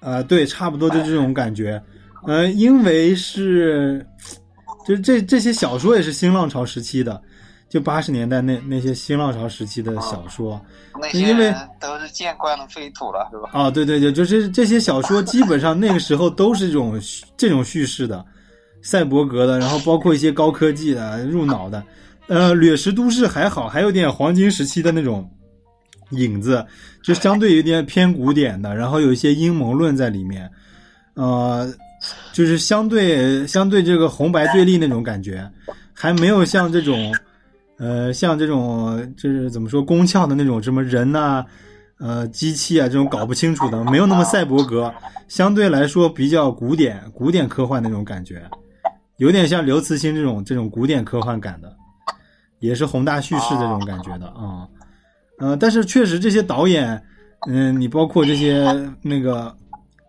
呃，对，差不多就这种感觉。呃，因为是，就这这些小说也是新浪潮时期的，就八十年代那那些新浪潮时期的小说。那些因为都是见惯了废土了，是吧？啊，对对对，就是这些小说基本上那个时候都是这种这种叙事的，赛博格的，然后包括一些高科技的、入脑的。呃，掠食都市还好，还有点黄金时期的那种。影子就相对有点偏古典的，然后有一些阴谋论在里面，呃，就是相对相对这个红白对立那种感觉，还没有像这种，呃，像这种就是怎么说宫腔的那种什么人呐、呃，机器啊这种搞不清楚的，没有那么赛博格，相对来说比较古典古典科幻那种感觉，有点像刘慈欣这种这种古典科幻感的，也是宏大叙事这种感觉的啊。呃，但是确实这些导演，嗯，你包括这些那个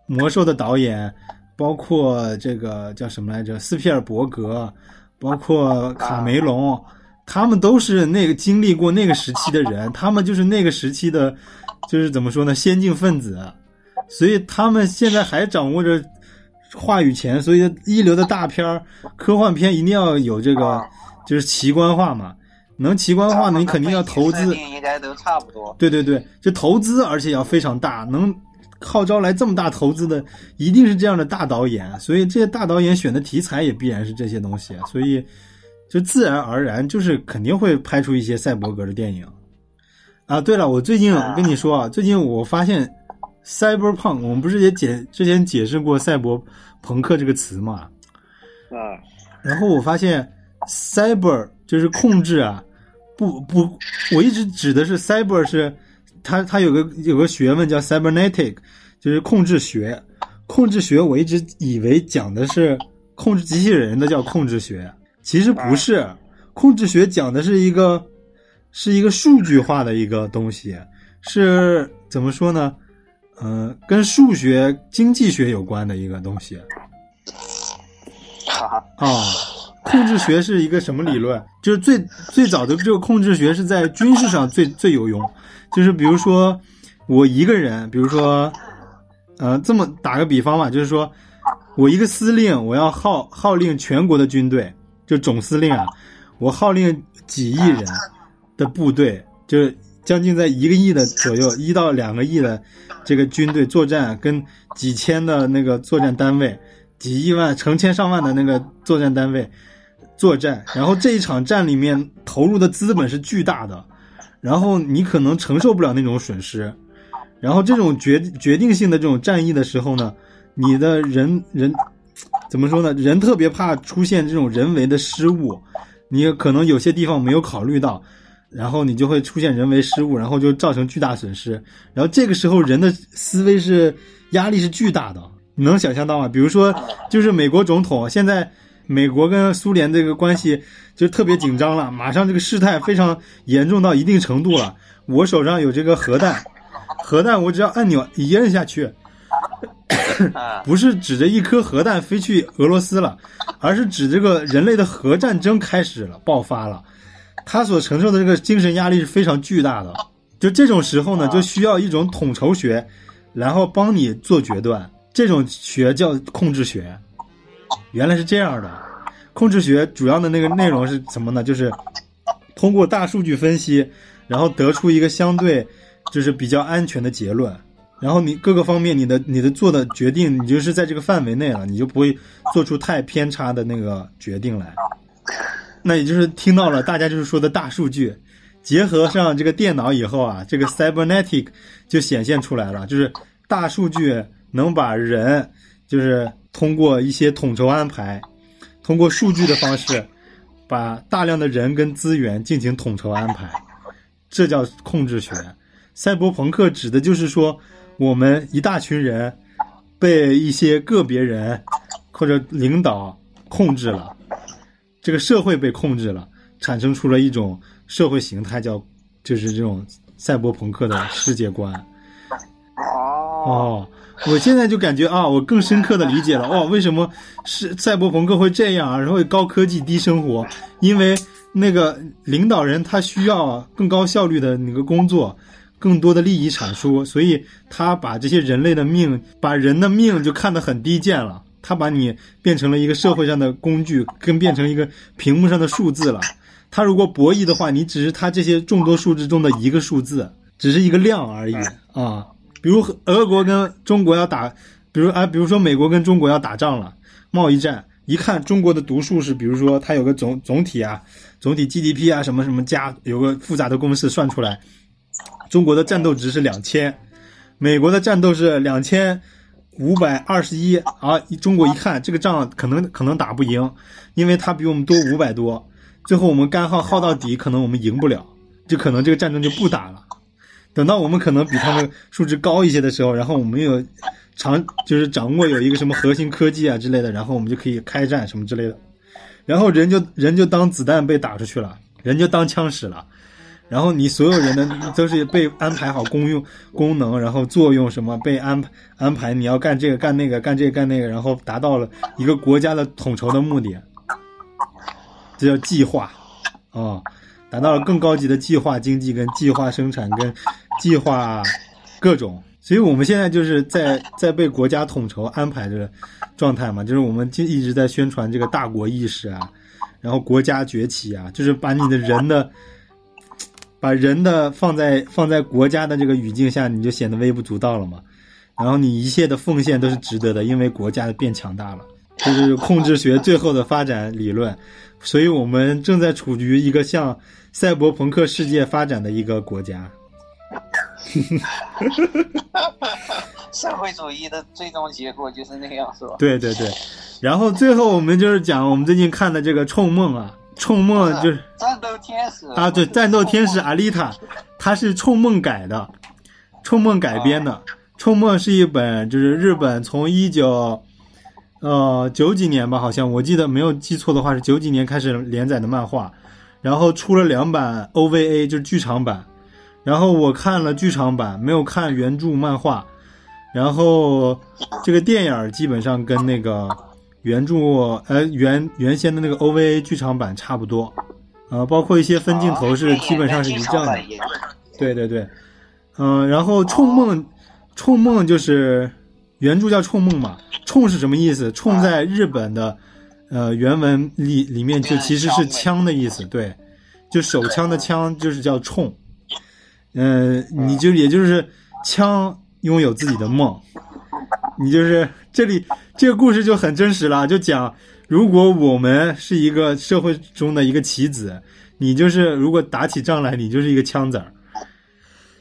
魔兽的导演，包括这个叫什么来着，斯皮尔伯格，包括卡梅隆，他们都是那个经历过那个时期的人，他们就是那个时期的，就是怎么说呢，先进分子，所以他们现在还掌握着话语权，所以一流的大片儿、科幻片一定要有这个，就是奇观化嘛。能奇观化呢，你肯定要投资。应该都差不多。对对对，就投资，而且要非常大，能号召来这么大投资的，一定是这样的大导演。所以这些大导演选的题材也必然是这些东西，所以就自然而然就是肯定会拍出一些赛博格的电影。啊，对了，我最近我跟你说啊，最近我发现 “cyberpunk”，我们不是也解之前解释过“赛博朋克”这个词嘛？啊。然后我发现 “cyber” 就是控制啊。不不，我一直指的是 cyber 是它它有个有个学问叫 cybernetic，就是控制学。控制学我一直以为讲的是控制机器人的叫控制学，其实不是。控制学讲的是一个是一个数据化的一个东西，是怎么说呢？呃，跟数学、经济学有关的一个东西。啊，控制学是一个什么理论？就是最最早的这个控制学是在军事上最最有用。就是比如说我一个人，比如说，呃，这么打个比方吧，就是说我一个司令，我要号号令全国的军队，就总司令啊，我号令几亿人的部队，就是将近在一个亿的左右，一到两个亿的这个军队作战，跟几千的那个作战单位。几亿万、成千上万的那个作战单位作战，然后这一场战里面投入的资本是巨大的，然后你可能承受不了那种损失，然后这种决决定性的这种战役的时候呢，你的人人怎么说呢？人特别怕出现这种人为的失误，你可能有些地方没有考虑到，然后你就会出现人为失误，然后就造成巨大损失，然后这个时候人的思维是压力是巨大的。你能想象到吗？比如说，就是美国总统现在，美国跟苏联这个关系就特别紧张了，马上这个事态非常严重到一定程度了。我手上有这个核弹，核弹我只要按钮一摁下去，不是指着一颗核弹飞去俄罗斯了，而是指这个人类的核战争开始了，爆发了。他所承受的这个精神压力是非常巨大的。就这种时候呢，就需要一种统筹学，然后帮你做决断。这种学叫控制学，原来是这样的。控制学主要的那个内容是什么呢？就是通过大数据分析，然后得出一个相对就是比较安全的结论。然后你各个方面，你的你的做的决定，你就是在这个范围内了，你就不会做出太偏差的那个决定来。那也就是听到了大家就是说的大数据，结合上这个电脑以后啊，这个 cybernetic 就显现出来了，就是大数据。能把人，就是通过一些统筹安排，通过数据的方式，把大量的人跟资源进行统筹安排，这叫控制学。赛博朋克指的就是说，我们一大群人被一些个别人或者领导控制了，这个社会被控制了，产生出了一种社会形态，叫就是这种赛博朋克的世界观。哦。我现在就感觉啊，我更深刻的理解了哦，为什么是赛博朋克会这样，啊然后高科技低生活？因为那个领导人他需要更高效率的那个工作，更多的利益产出，所以他把这些人类的命，把人的命就看得很低贱了。他把你变成了一个社会上的工具，跟变成一个屏幕上的数字了。他如果博弈的话，你只是他这些众多数字中的一个数字，只是一个量而已啊。比如俄国跟中国要打，比如啊，比如说美国跟中国要打仗了，贸易战，一看中国的读数是，比如说它有个总总体啊，总体 GDP 啊，什么什么加，有个复杂的公式算出来，中国的战斗值是两千，美国的战斗是两千五百二十一，啊，中国一看这个仗可能可能打不赢，因为它比我们多五百多，最后我们干耗耗到底，可能我们赢不了，就可能这个战争就不打了。等到我们可能比他们数值高一些的时候，然后我们有长就是掌握有一个什么核心科技啊之类的，然后我们就可以开战什么之类的，然后人就人就当子弹被打出去了，人就当枪使了，然后你所有人的都是被安排好功用功能，然后作用什么被安排安排，你要干这个干那个干这个干那个，然后达到了一个国家的统筹的目的，这叫计划啊。达到了更高级的计划经济、跟计划生产、跟计划各种，所以我们现在就是在在被国家统筹安排的状态嘛，就是我们就一直在宣传这个大国意识啊，然后国家崛起啊，就是把你的人的把人的放在放在国家的这个语境下，你就显得微不足道了嘛，然后你一切的奉献都是值得的，因为国家变强大了，这就是控制学最后的发展理论，所以我们正在处于一个向。赛博朋克世界发展的一个国家，社会主义的最终结果就是那样，是吧？对对对，然后最后我们就是讲我们最近看的这个《冲梦》啊，《冲梦》就是战斗天使。啊，对，战斗天使阿丽塔，它是《冲梦》改的，冲梦》改编的，《冲梦》是一本就是日本从一九呃九几年吧，好像我记得没有记错的话是九几年开始连载的漫画，然后出了两版 OVA 就是剧场版，然后我看了剧场版，没有看原著漫画，然后这个电影儿基本上跟那个原著呃原原先的那个 OVA 剧场版差不多，呃，包括一些分镜头是基本上是一样的。对对对，嗯、然后冲梦，冲梦就是原著叫冲梦嘛，冲是什么意思？冲在日本的呃原文里里面就其实是枪的意思，对，就手枪的枪就是叫冲，嗯、你就也就是枪拥有自己的梦，你就是这里这个故事就很真实了，就讲如果我们是一个社会中的一个棋子，你就是如果打起仗来，你就是一个枪子儿。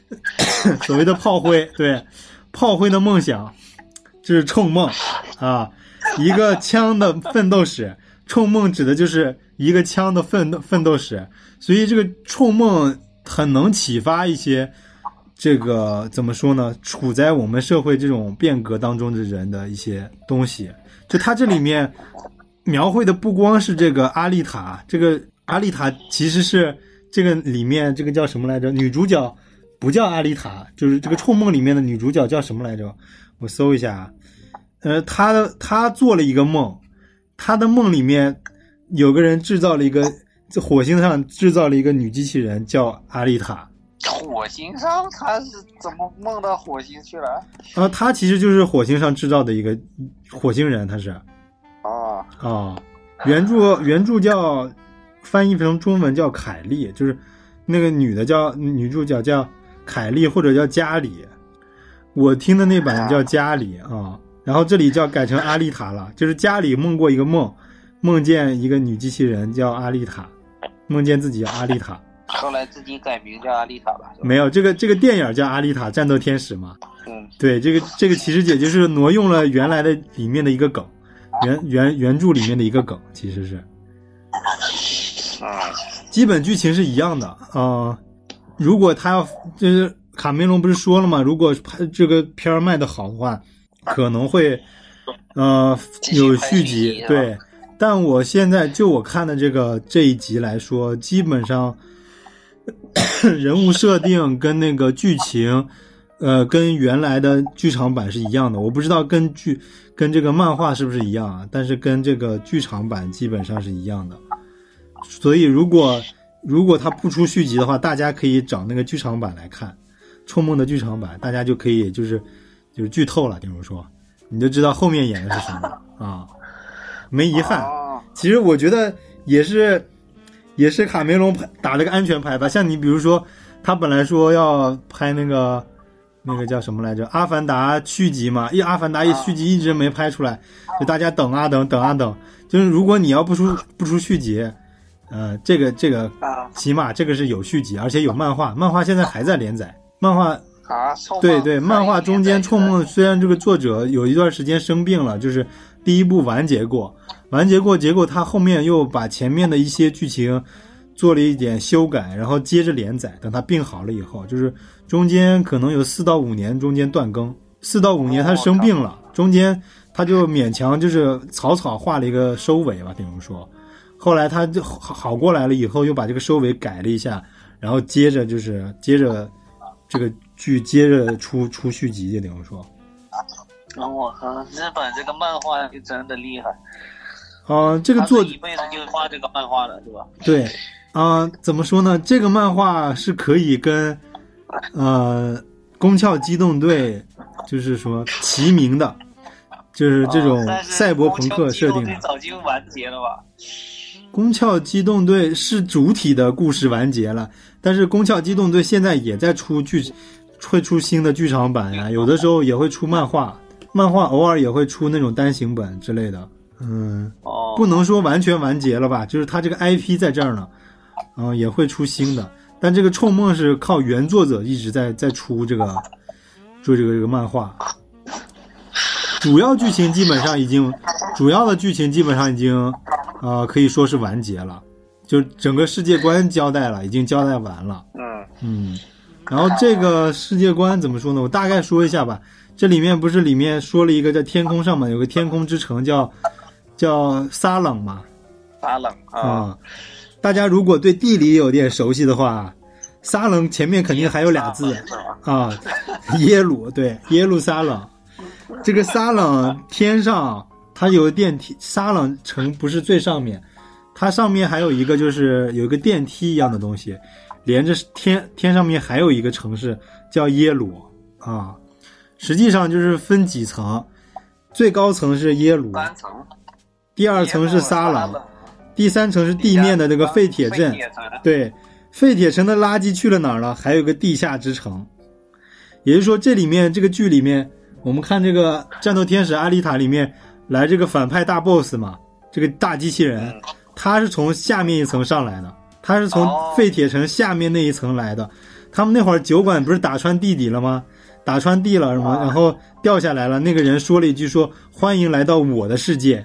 所谓的炮灰，对，炮灰的梦想，这是冲梦啊，一个枪的奋斗史。冲梦指的就是一个枪的奋斗奋斗史，所以这个冲梦很能启发一些这个怎么说呢？处在我们社会这种变革当中的人的一些东西。就他这里面描绘的不光是这个阿丽塔，这个阿丽塔其实是这个里面这个叫什么来着？女主角不叫阿丽塔，就是这个《冲梦》里面的女主角叫什么来着？我搜一下啊，呃，他的他做了一个梦，他的梦里面有个人制造了一个在火星上制造了一个女机器人，叫阿丽塔。火星上他是怎么梦到火星去了？啊，他其实就是火星上制造的一个火星人，他是哦，哦，原著原著叫翻译成中文叫凯莉，就是那个女的叫女主角叫凯莉或者叫加里，我听的那版叫加里啊，然后这里叫改成阿丽塔了，就是家里梦过一个梦，梦见一个女机器人叫阿丽塔，梦见自己叫阿丽塔，后来自己改名叫阿丽塔了？没有这个这个电影叫阿丽塔战斗天使嘛，嗯，对，这个这个其实也就是挪用了原来的里面的一个梗，原原原著里面的一个梗，其实是。啊，基本剧情是一样的啊、呃如果他要就是卡梅隆不是说了吗？如果拍这个片儿卖的好的话，可能会呃有续集对，但我现在就我看的这个这一集来说，基本上 人物设定跟那个剧情，呃，跟原来的剧场版是一样的。我不知道跟剧跟这个漫画是不是一样啊？但是跟这个剧场版基本上是一样的。所以如果如果它不出续集的话，大家可以找那个剧场版来看，《冲梦》的剧场版，大家就可以就是就是剧透了，比如说，你就知道后面演的是什么啊，没遗憾。哦，其实我觉得也是，也是卡梅隆拍打了个安全牌吧。像你比如说，他本来说要拍那个那个叫什么来着，《阿凡达》续集嘛，一《阿凡达》一续集一直没拍出来，就大家等啊等，等啊等。就是如果你要不出不出续集，呃，这个这个啊起码这个是有续集，而且有漫画，漫画现在还在连载。漫画啊，对对，漫画中间《一冲梦》虽然这个作者有一段时间生病了，就是第一部完结过，完结过，结果他后面又把前面的一些剧情做了一点修改，然后接着连载。等他病好了以后，就是中间可能有四到五年中间断更，四到五年他生病了，中间他就勉强就是草草画了一个收尾吧，比如说，后来他就好好过来了以后，又把这个收尾改了一下，然后接着就是接着这个剧接着出出续集，就等于说，啊我靠，日本这个漫画就真的厉害，啊、这个他作这一辈子就画这个漫画了，是吧？对，啊、怎么说呢？这个漫画是可以跟呃《宫壳机动队》就是说齐名的，就是这种赛博朋克设定的。宫壳机动队早就完结了吧？宫壳机动队是主体的故事完结了，但是宫壳机动队现在也在出剧，会出新的剧场版呀，有的时候也会出漫画，漫画偶尔也会出那种单行本之类的。嗯，哦，不能说完全完结了吧，就是它这个 IP 在这儿呢，嗯、也会出新的。但这个《冲梦》是靠原作者一直在在出这个做这个这个漫画，主要剧情基本上已经，主要的剧情基本上已经，呃，可以说是完结了，就整个世界观交代了，已经交代完了。嗯，嗯，然后这个世界观怎么说呢？我大概说一下吧。这里面不是里面说了一个在天空上嘛，有个天空之城叫叫撒冷嘛，撒冷啊，啊、大家如果对地理有点熟悉的话，撒冷前面肯定还有俩字？啊，耶鲁对耶路撒冷。这个撒冷天上它有个电梯，撒冷城不是最上面，它上面还有一个就是有一个电梯一样的东西，连着天天上面还有一个城市叫耶鲁啊。实际上就是分几层，最高层是耶鲁，三层，第二层是撒冷，第三层是地面的那个废铁镇。对，废铁城的垃圾去了哪儿了？还有个地下之城，也就是说，这里面这个剧里面，我们看这个战斗天使阿丽塔里面来这个反派大 boss 嘛，这个大机器人，他是从下面一层上来的，他是从哦废铁城下面那一层来的。他们那会儿酒馆不是打穿地底了吗？打穿地了什么，啊然后掉下来了。那个人说了一句说：“欢迎来到我的世界。”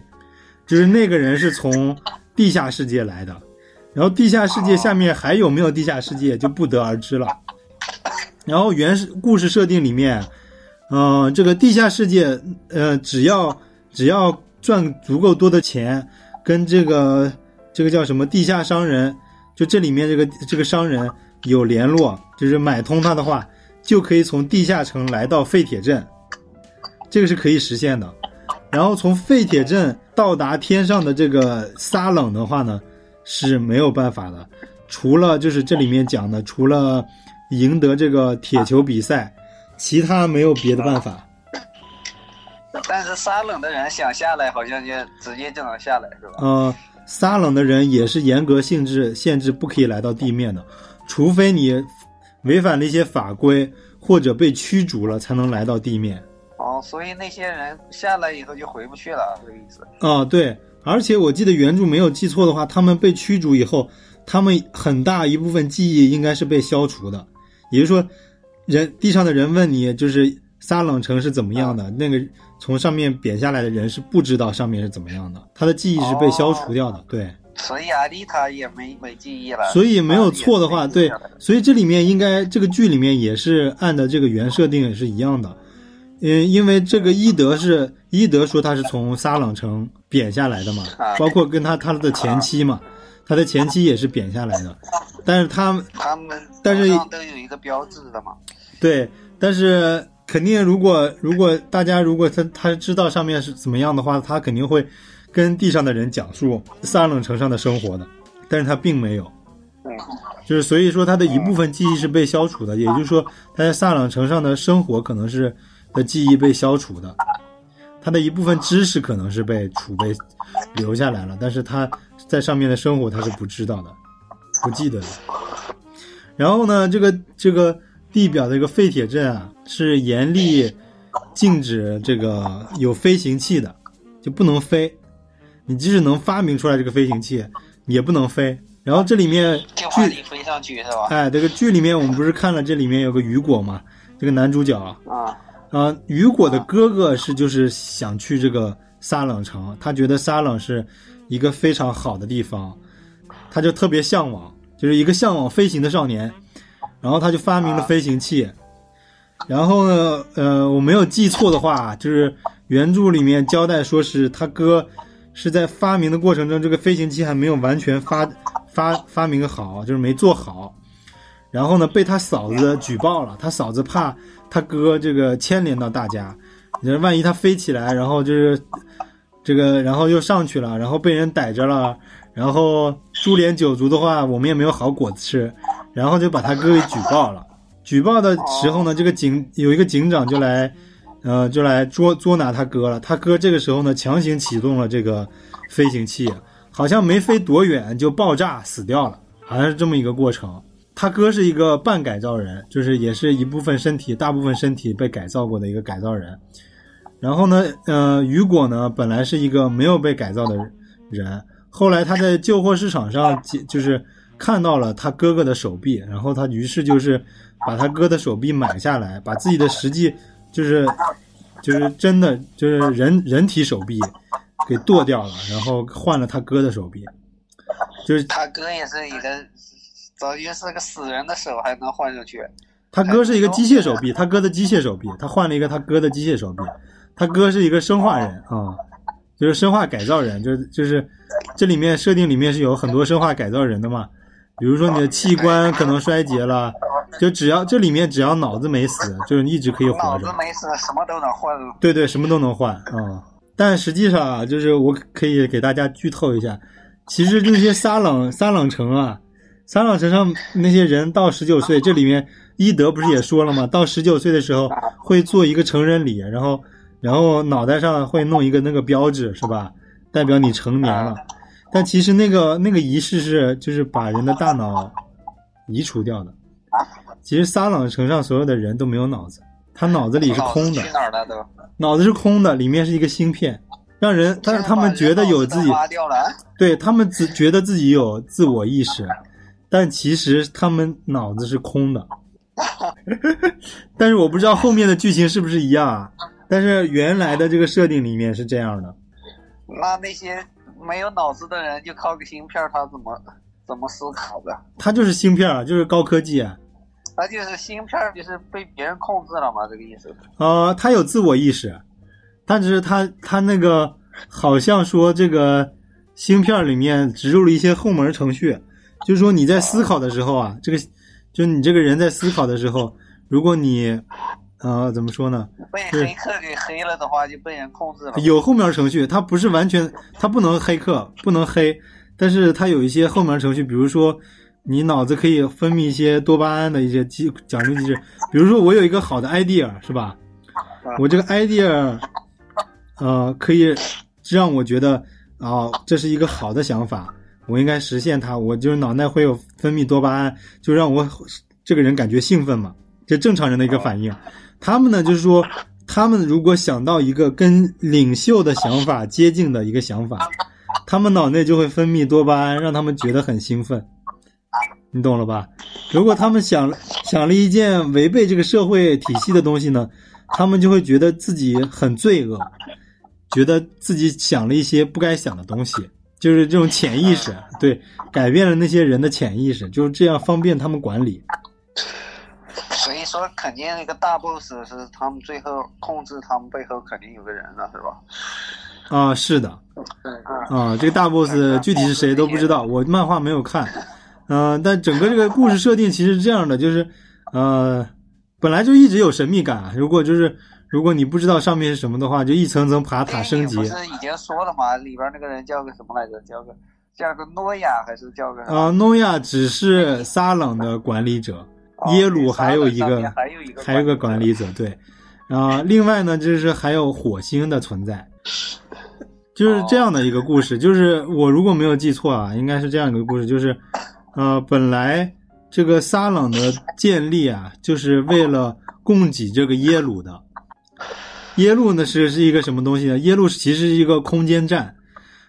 就是那个人是从地下世界来的，然后地下世界下面还有没有地下世界就不得而知了。然后原始故事设定里面，嗯、这个地下世界，呃，只要只要赚足够多的钱，跟这个这个叫什么地下商人，就这里面这个这个商人有联络，就是买通他的话，就可以从地下城来到废铁镇，这个是可以实现的。然后从废铁镇到达天上的这个撒冷的话呢，是没有办法的，除了就是这里面讲的，除了赢得这个铁球比赛，其他没有别的办法。但是撒冷的人想下来，好像就直接就能下来，是吧？呃，撒冷的人也是严格限制限制不可以来到地面的，除非你违反了一些法规或者被驱逐了，才能来到地面。哦，所以那些人下来以后就回不去了，这个意思。啊，对，而且我记得原著没有记错的话，他们被驱逐以后，他们很大一部分记忆应该是被消除的，也就是说，人地上的人问你，就是撒冷城是怎么样的，那个从上面贬下来的人是不知道上面是怎么样的，他的记忆是被消除掉的，对。所以阿丽塔也没没记忆了。所以没有错的话，对所以这里面应该这个剧里面也是按的这个原设定也是一样的，嗯，因为这个伊德是伊德说他是从撒朗城贬下来的嘛，啊包括跟他他的前妻嘛，他的前妻也是贬下来的，但是他他们但是都有一个标志的嘛。对，但是肯定如果如果大家如果他他知道上面是怎么样的话，他肯定会跟地上的人讲述萨冷城上的生活的，但是他并没有。就是所以说他的一部分记忆是被消除的，也就是说他在萨冷城上的生活可能是的记忆被消除的，他的一部分知识可能是被储备留下来了，但是他在上面的生活他是不知道的，不记得的。然后呢，这个这个地表的一个废铁镇啊，是严厉禁止这个有飞行器的，就不能飞。你即使能发明出来这个飞行器，也不能飞。然后这里面剧你飞上去是吧？哎，这个剧里面我们不是看了这里面有个雨果嘛，这个男主角啊、啊，雨果的哥哥是就是想去这个撒冷城，他觉得撒冷是一个非常好的地方，他就特别向往，就是一个向往飞行的少年，然后他就发明了飞行器。然后呢，呃，我没有记错的话，就是原著里面交代说是他哥是在发明的过程中，这个飞行器还没有完全发发发明好，就是没做好。然后呢，被他嫂子举报了，他嫂子怕他哥这个牵连到大家，你说万一他飞起来，然后就是这个，然后又上去了，然后被人逮着了，然后株连九族的话，我们也没有好果子吃，然后就把他哥给举报了。举报的时候呢，这个警有一个警长就来，呃，就来捉捉拿他哥了。他哥这个时候呢，强行启动了这个飞行器，好像没飞多远就爆炸死掉了，好像是这么一个过程。他哥是一个半改造人，就是也是一部分身体，大部分身体被改造过的一个改造人。然后呢，呃，雨果呢本来是一个没有被改造的人，后来他在旧货市场上就就是看到了他哥哥的手臂，然后他于是就是把他哥的手臂买下来，把自己的实际就是就是真的就是人人体手臂给剁掉了，然后换了他哥的手臂，就是他哥也是一个，早就是个死人的手还能换上去。他哥是一个机械手臂，他哥的机械手臂，他换了一个他哥的机械手臂。他哥是一个生化人啊、就是生化改造人，就是就是这里面设定里面是有很多生化改造人的嘛。比如说你的器官可能衰竭了，就只要这里面只要脑子没死，就是一直可以活着脑子。没死，什么都能换。对对，什么都能换啊、但实际上啊，就是我可以给大家剧透一下，其实那些撒冷撒冷城啊，撒冷城上那些人到十九岁，这里面伊德不是也说了吗？到十九岁的时候会做一个成人礼，然后然后脑袋上会弄一个那个标志，是吧？代表你成年了。但其实那个那个仪式是就是把人的大脑移除掉的。其实撒朗城上所有的人都没有脑子，他脑子里是空的？脑子是空的，里面是一个芯片，让人，但是他们觉得有自己。对他们只觉得自己有自我意识，但其实他们脑子是空的。但是我不知道后面的剧情是不是一样啊？但是原来的这个设定里面是这样的，那那些没有脑子的人，就靠个芯片，他怎么怎么思考的？他就是芯片啊，就是高科技啊，他就是芯片，就是被别人控制了嘛？这个意思。呃，他有自我意识，但是他他那个好像说这个芯片里面植入了一些后门程序，就是说你在思考的时候啊，这个就你这个人在思考的时候，如果你呃怎么说呢，被黑客给黑了的话，就被人控制了。有后面程序，它不是完全，它不能黑客，不能黑，但是它有一些后面程序，比如说你脑子可以分泌一些多巴胺的一些机奖励机制，比如说我有一个好的 idea 是吧？我这个 idea，呃，可以让我觉得啊、这是一个好的想法，我应该实现它。我就是脑袋会有分泌多巴胺，就让我这个人感觉兴奋嘛，这正常人的一个反应。他们呢，就是说，他们如果想到一个跟领袖的想法接近的一个想法，他们脑内就会分泌多巴胺，让他们觉得很兴奋。你懂了吧？如果他们想想了一件违背这个社会体系的东西呢，他们就会觉得自己很罪恶，觉得自己想了一些不该想的东西，就是这种潜意识，对，改变了那些人的潜意识，就是这样方便他们管理。所以说，肯定那个大 boss 是他们最后控制他们背后肯定有个人了，是吧？啊，是的，啊，这个大 boss 具体是谁都不知道，我漫画没有看，嗯、但整个这个故事设定其实是这样的，就是，呃，本来就一直有神秘感，如果就是如果你不知道上面是什么的话，就一层层爬塔升级不是已经说了吗？里边那个人叫个什么来着？叫个叫个诺亚还是叫个？啊，诺亚只是撒冷的管理者，哦耶鲁还有一个还有一个还有一个管理者，对，啊，另外呢，就是还有火星的存在，就是这样的一个故事。就是我如果没有记错啊，应该是这样一个故事，就是，呃，本来这个撒冷的建立啊，就是为了供给这个耶鲁的。耶路呢是是一个什么东西呢？耶路其实是一个空间站，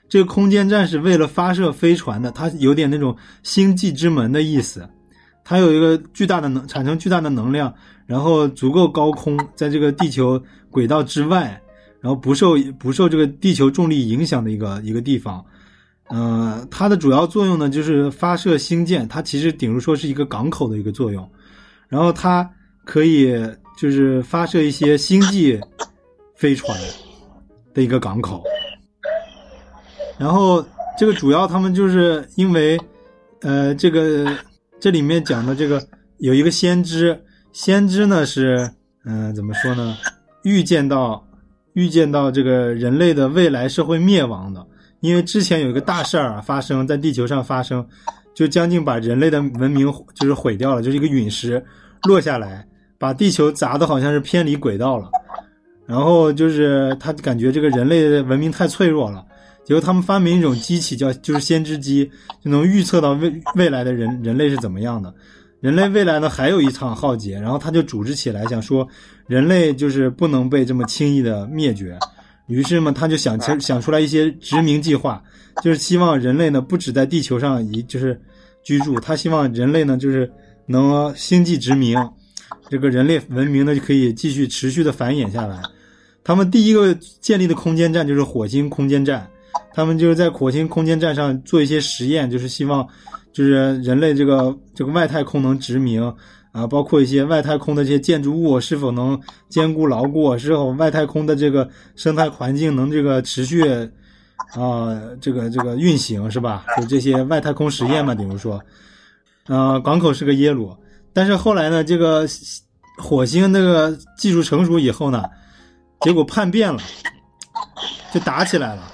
这个空间站是为了发射飞船的，它有点那种星际之门的意思。它有一个巨大的能产生巨大的能量，然后足够高空，在这个地球轨道之外，然后不受不受这个地球重力影响的一个一个地方。呃，它的主要作用呢就是发射星舰，它其实顶如说是一个港口的一个作用，然后它可以就是发射一些星际飞船的一个港口。然后这个主要他们就是因为，呃，这个这里面讲的这个有一个先知，先知呢是，嗯、怎么说呢？预见到预见到这个人类的未来是会灭亡的，因为之前有一个大事儿啊发生在地球上发生，就将近把人类的文明就是毁掉了，就是一个陨石落下来，把地球砸的好像是偏离轨道了。然后就是他感觉这个人类的文明太脆弱了，结果他们发明一种机器叫就是先知机，就能预测到未未来的人人类是怎么样的。人类未来呢还有一场浩劫，然后他就组织起来想说，人类就是不能被这么轻易的灭绝。于是嘛，他就想出想出来一些殖民计划，就是希望人类呢不止在地球上一就是居住，他希望人类呢就是能星际殖民，这个人类文明呢就可以继续持续的繁衍下来。他们第一个建立的空间站就是火星空间站，他们就是在火星空间站上做一些实验，就是希望就是人类这个这个外太空能殖民啊，包括一些外太空的这些建筑物是否能坚固牢固，是否外太空的这个生态环境能这个持续啊这个这个运行是吧？就这些外太空实验嘛，比如说，呃，港口是个耶鲁，但是后来呢，这个火星那个技术成熟以后呢，结果叛变了，就打起来了。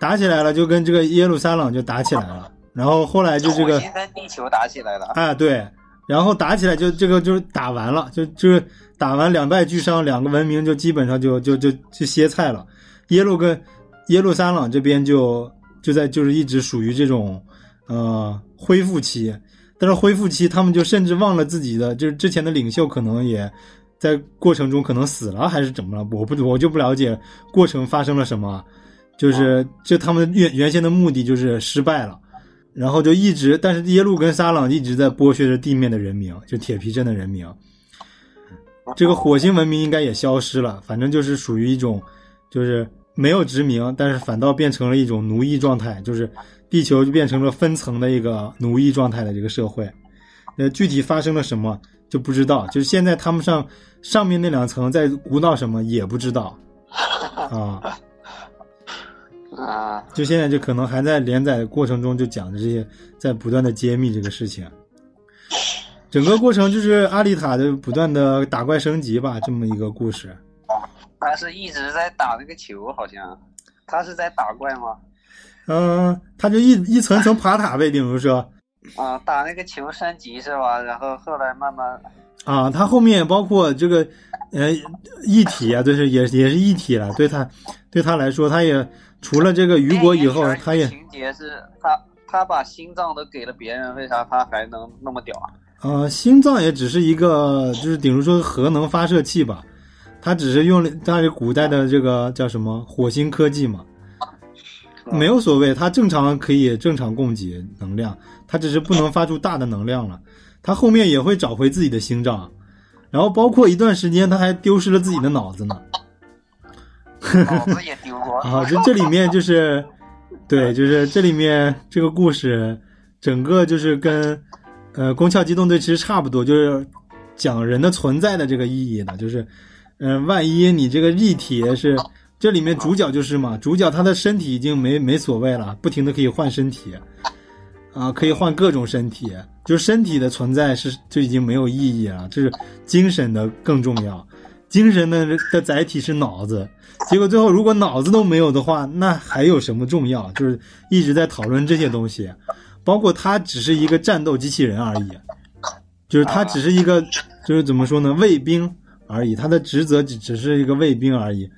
打起来了，就跟这个耶路撒冷就打起来了，然后后来就这个跟地球打起来了。啊对，然后打起来就这个就是打完了，就就是打完两败俱伤，两个文明就基本上就就就就歇菜了。耶路跟耶路撒冷这边就就在就是一直属于这种呃恢复期，但是恢复期他们就甚至忘了自己的就是之前的领袖可能也在过程中可能死了还是怎么了，我不我就不了解过程发生了什么。就是就他们原原先的目的就是失败了，然后就一直，但是耶路跟撒朗一直在剥削着地面的人民，就铁皮镇的人民。这个火星文明应该也消失了，反正就是属于一种，就是没有殖民，但是反倒变成了一种奴役状态，就是地球就变成了分层的一个奴役状态的这个社会。那，具体发生了什么就不知道，就是现在他们上上面那两层在鼓捣什么也不知道啊。啊，就现在就可能还在连载的过程中，就讲的这些，在不断的揭秘这个事情。整个过程就是阿丽塔的不断的打怪升级吧，这么一个故事。他是一直在打那个球，好像他是在打怪吗？嗯，他就一一层层爬塔呗，比如说啊，打那个球升级是吧？然后后来慢慢啊，他后面包括这个呃一体啊，就是也也是一体了。对他对他来说，他也。除了这个雨果以后，他也情节是他他把心脏都给了别人，为啥他还能那么屌啊？呃，心脏也只是一个，就是顶如说核能发射器吧，他只是用了，他是古代的这个叫什么火星科技嘛，没有所谓，它正常可以正常供给能量，它只是不能发出大的能量了，它后面也会找回自己的心脏，然后包括一段时间他还丢失了自己的脑子呢。脑子也丢过 啊！这这里面就是，对，就是这里面这个故事，整个就是跟呃《宫壳机动队》其实差不多，就是讲人的存在的这个意义的，就是嗯、呃，万一你这个一体是这里面主角就是嘛，主角他的身体已经没没所谓了，不停的可以换身体啊，可以换各种身体，就是身体的存在是就已经没有意义了，就是精神的更重要。精神的的载体是脑子，结果最后如果脑子都没有的话，那还有什么重要？就是一直在讨论这些东西，包括他只是一个战斗机器人而已，就是他只是一个，就是怎么说呢，卫兵而已，他的职责只只是一个卫兵而已，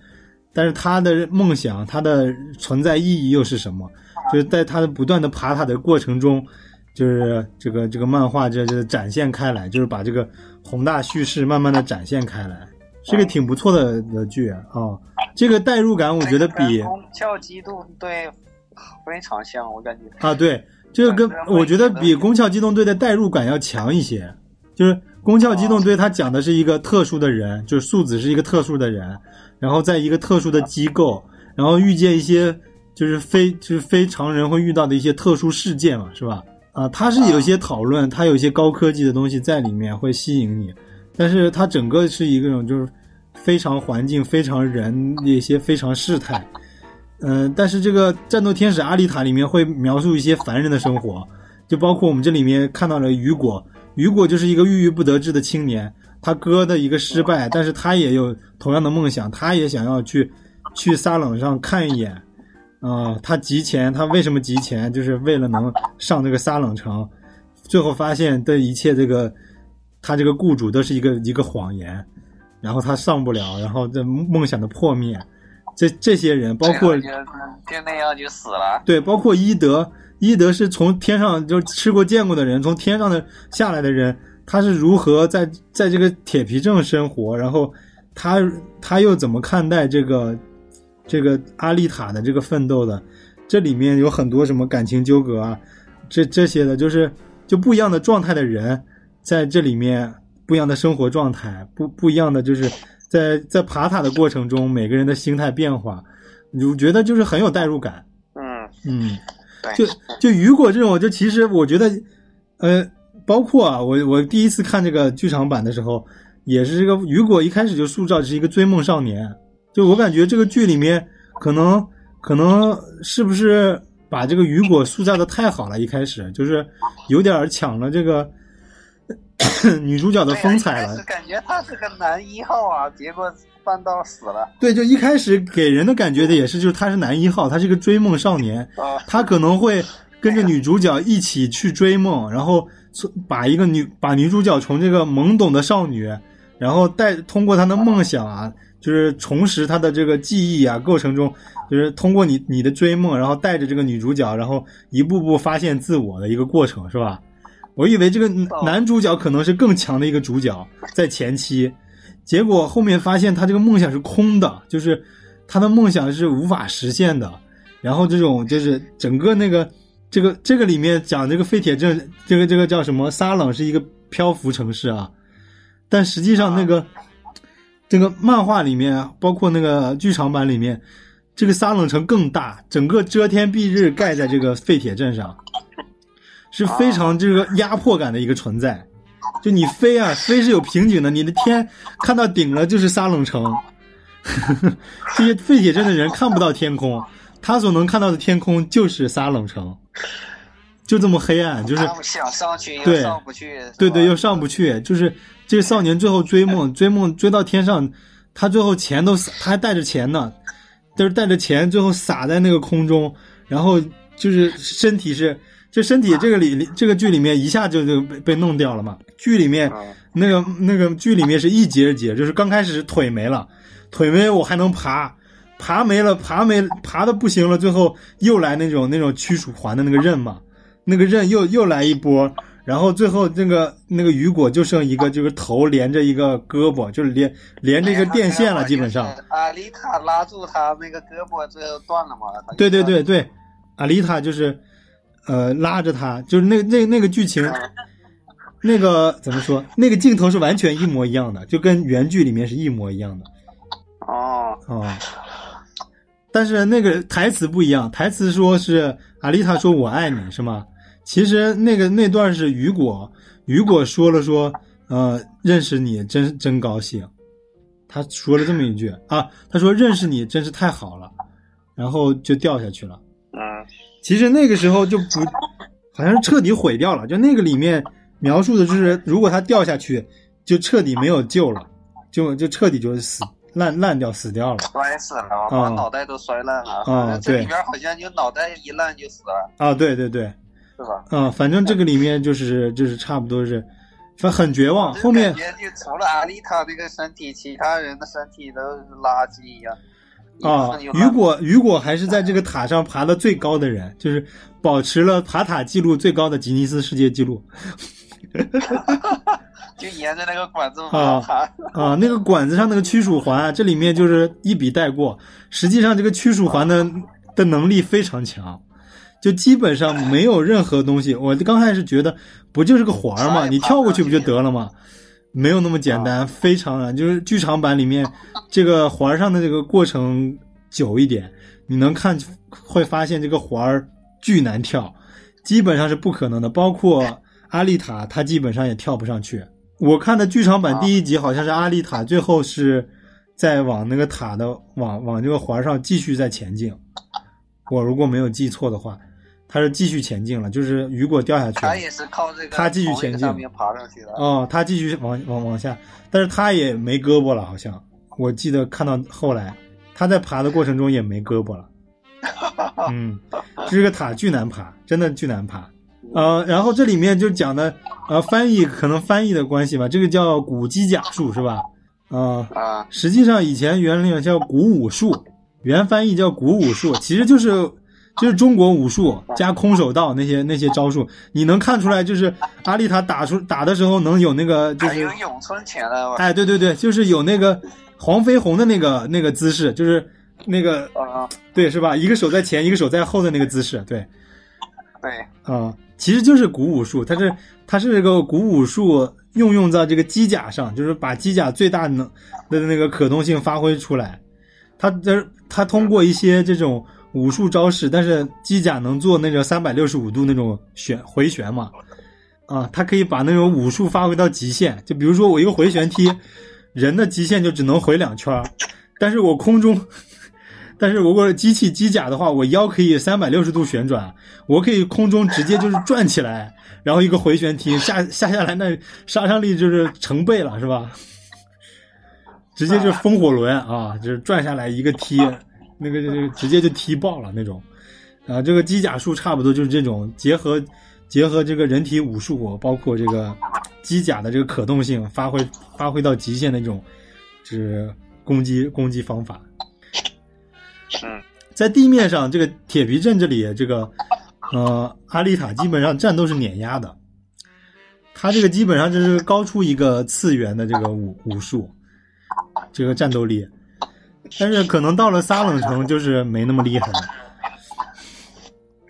但是他的梦想，他的存在意义又是什么？就是在他的不断的爬塔的过程中，就是这个这个漫画这这展现开来，就是把这个宏大叙事慢慢的展现开来。是个挺不错的的剧啊，这个代入感我觉得比《宫壳机动队》非常像，我感觉啊，对，这个跟我觉得比《宫壳机动队》的代入感要强一些。就是《宫壳机动队》它讲的是一个特殊的人，就是素子是一个特殊的人，然后在一个特殊的机构，然后遇见一些就是非就是非常人会遇到的一些特殊事件嘛，是吧？啊，它是有一些讨论，它有一些高科技的东西在里面会吸引你。但是它整个是一个种就是非常环境、非常人一些非常事态，嗯，但是这个战斗天使阿丽塔里面会描述一些凡人的生活，就包括我们这里面看到了雨果，雨果就是一个郁郁不得志的青年，他哥的一个失败，但是他也有同样的梦想，他也想要去去撒冷上看一眼，啊，他集钱，他为什么集钱？就是为了能上这个撒冷城，最后发现这一切这个。他这个雇主都是一个一个谎言，然后他上不了，然后这梦想的破灭，这这些人包括就那样就死了。对，包括伊德，伊德是从天上就吃过见过的人，从天上的下来的人，他是如何在在这个铁皮镇生活，然后他他又怎么看待这个这个阿丽塔的这个奋斗的？这里面有很多什么感情纠葛啊，这这些的，就是就不一样的状态的人。在这里面不一样的生活状态，不不一样的就是在在爬塔的过程中，每个人的心态变化，我觉得就是很有代入感。嗯嗯，就就雨果这种，就其实我觉得，呃，包括啊，我我第一次看这个剧场版的时候，也是这个雨果一开始就塑造是一个追梦少年，就我感觉这个剧里面可能可能是不是把这个雨果塑造的太好了，一开始就是有点抢了这个 女主角的风采了对啊一开始。感觉他是个男一号啊，结果半道死了对，就一开始给人的感觉的也是，就是他是男一号，他是个追梦少年，啊。他可能会跟着女主角一起去追梦，然后从把一个女把女主角从这个懵懂的少女，然后带通过她的梦想啊，就是重拾他的这个记忆啊，过程中就是通过你你的追梦，然后带着这个女主角，然后一步步发现自我的一个过程，是吧？我以为这个男主角可能是更强的一个主角，在前期，结果后面发现他这个梦想是空的，就是他的梦想是无法实现的。然后这种就是整个那个这个这个里面讲这个废铁镇，这个这个叫什么？撒冷是一个漂浮城市啊，但实际上那个、这个漫画里面，包括那个剧场版里面，这个撒冷城更大，整个遮天蔽日盖在这个废铁镇上，是非常这个压迫感的一个存在。就你飞啊，飞是有瓶颈的，你的天看到顶了就是撒冷城。这些废铁镇的人看不到天空，他所能看到的天空就是撒冷城，就这么黑暗，就是想上去又对上不去，对对，又上不去，就是这个少年最后追梦，追梦追到天上，他最后钱都，他还带着钱呢，就是带着钱，最后撒在那个空中，然后就是身体是，这身体这个里里这个剧里面一下就就被被弄掉了嘛，剧里面嗯那个那个剧里面是一节一节，就是刚开始腿没了，腿没我还能爬。爬没了，爬没爬的不行了，最后又来那种那种驱鼠环的那个刃嘛，那个刃又又来一波，然后最后那个那个雨果就剩一个，就是头连着一个胳膊，就是连连着一个电线了，基本上。阿丽塔拉住他那个胳膊，最后断了嘛。对对对对，阿丽塔就是呃拉着他，就是那那那个剧情，那个怎么说？那个镜头是完全一模一样的，就跟原剧里面是一模一样的。哦，哦，但是那个台词不一样，台词说是阿丽塔说我爱你是吗？其实那个那段是雨果，雨果说了说，呃，认识你真真高兴，他说了这么一句啊，他说认识你真是太好了，然后就掉下去了。嗯，其实那个时候就不，好像是彻底毁掉了。就那个里面描述的就是，如果他掉下去，就彻底没有救了，就就彻底就死烂烂掉死掉了。摔死了，把啊脑袋都摔烂了。啊这里对边好像就脑袋一烂就死了，啊，对对对，是吧？啊，反正这个里面就是就是差不多是，反正很绝望。后面就除了阿丽塔这个身体，其他人的身体都是垃圾一样。啊，雨果雨果还是在这个塔上爬的最高的人，就是保持了爬塔记录最高的吉尼斯世界纪录。就沿着那个管子啊往爬。啊，那个管子上那个驱鼠环啊，这里面就是一笔带过。实际上，这个驱鼠环的的能力非常强，就基本上没有任何东西。我刚开始觉得不就是个环儿嘛？你跳过去不就得了吗？没有那么简单，非常难。就是剧场版里面这个环儿上的这个过程久一点，你能看会发现这个环儿巨难跳，基本上是不可能的。包括阿丽塔，她基本上也跳不上去。我看的剧场版第一集好像是阿丽塔最后是在往那个塔的往往这个环上继续在前进。我如果没有记错的话，他是继续前进了，就是雨果掉下去了他。也是靠这个他继续前进上面爬上去的。哦，他继续往往往下，但是他也没胳膊了，好像我记得看到后来他在爬的过程中也没胳膊了。嗯，这个塔巨难爬，真的巨难爬。呃，然后这里面就讲的呃翻译可能翻译的关系吧，这个叫古机甲术是吧？啊、啊，实际上以前原来叫古武术，原翻译叫古武术，其实就是就是中国武术加空手道那些那些招数，你能看出来，就是阿丽塔打出打的时候能有那个就是咏春拳的，哎，对对对，就是有那个黄飞鸿的那个那个姿势，就是那个啊，对是吧？一个手在前，一个手在后的那个姿势，对对，啊、其实就是古武术，它是它是这个古武术运用在这个机甲上，就是把机甲最大能的那个可动性发挥出来。它这它通过一些这种武术招式，但是机甲能做那个三百六十五度那种旋回旋嘛？啊，它可以把那种武术发挥到极限。就比如说我一个回旋踢，人的极限就只能回两圈儿，但是我空中，但是如果机器机甲的话，我腰可以三百六十度旋转，我可以空中直接就是转起来，然后一个回旋踢下 下下来，那杀伤力就是成倍了，是吧？直接就是风火轮啊，就是转下来一个踢，那个就直接就踢爆了那种。啊，这个机甲术差不多就是这种结合结合这个人体武术，包括这个机甲的这个可动性，发挥发挥到极限的一种，就是攻击攻击方法。嗯，在地面上，这个铁皮阵这里，这个呃阿丽塔基本上战斗是碾压的，他这个基本上就是高出一个次元的这个武武术，这个战斗力，但是可能到了撒冷城就是没那么厉害了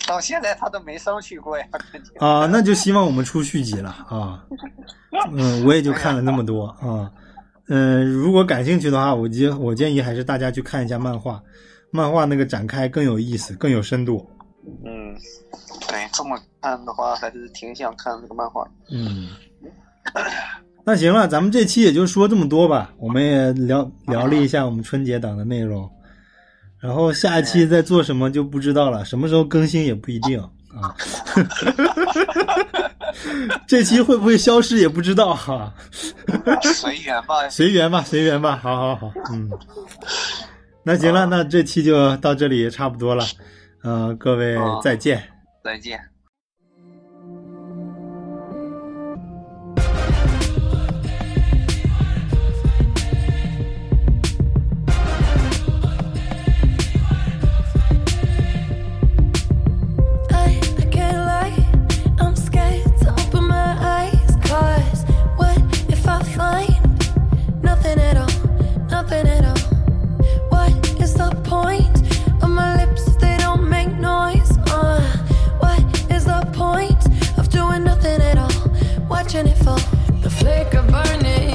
到现在他都没上去过呀。啊，那就希望我们出续集了啊，嗯，我也就看了那么多啊，嗯，如果感兴趣的话，我建我建议还是大家去看一下漫画，漫画那个展开更有意思，更有深度。嗯，对，这么看的话，还是挺想看那个漫画。嗯，那行了，咱们这期也就说这么多吧。我们也聊聊了一下我们春节档的内容，然后下一期再做什么就不知道了，什么时候更新也不一定啊。这期会不会消失也不知道哈，随缘吧。随缘吧，随缘吧。好好好，嗯。那行了，那这期就到这里差不多了，呃，各位啊再见。再见。Watching it fall, the flicker burning,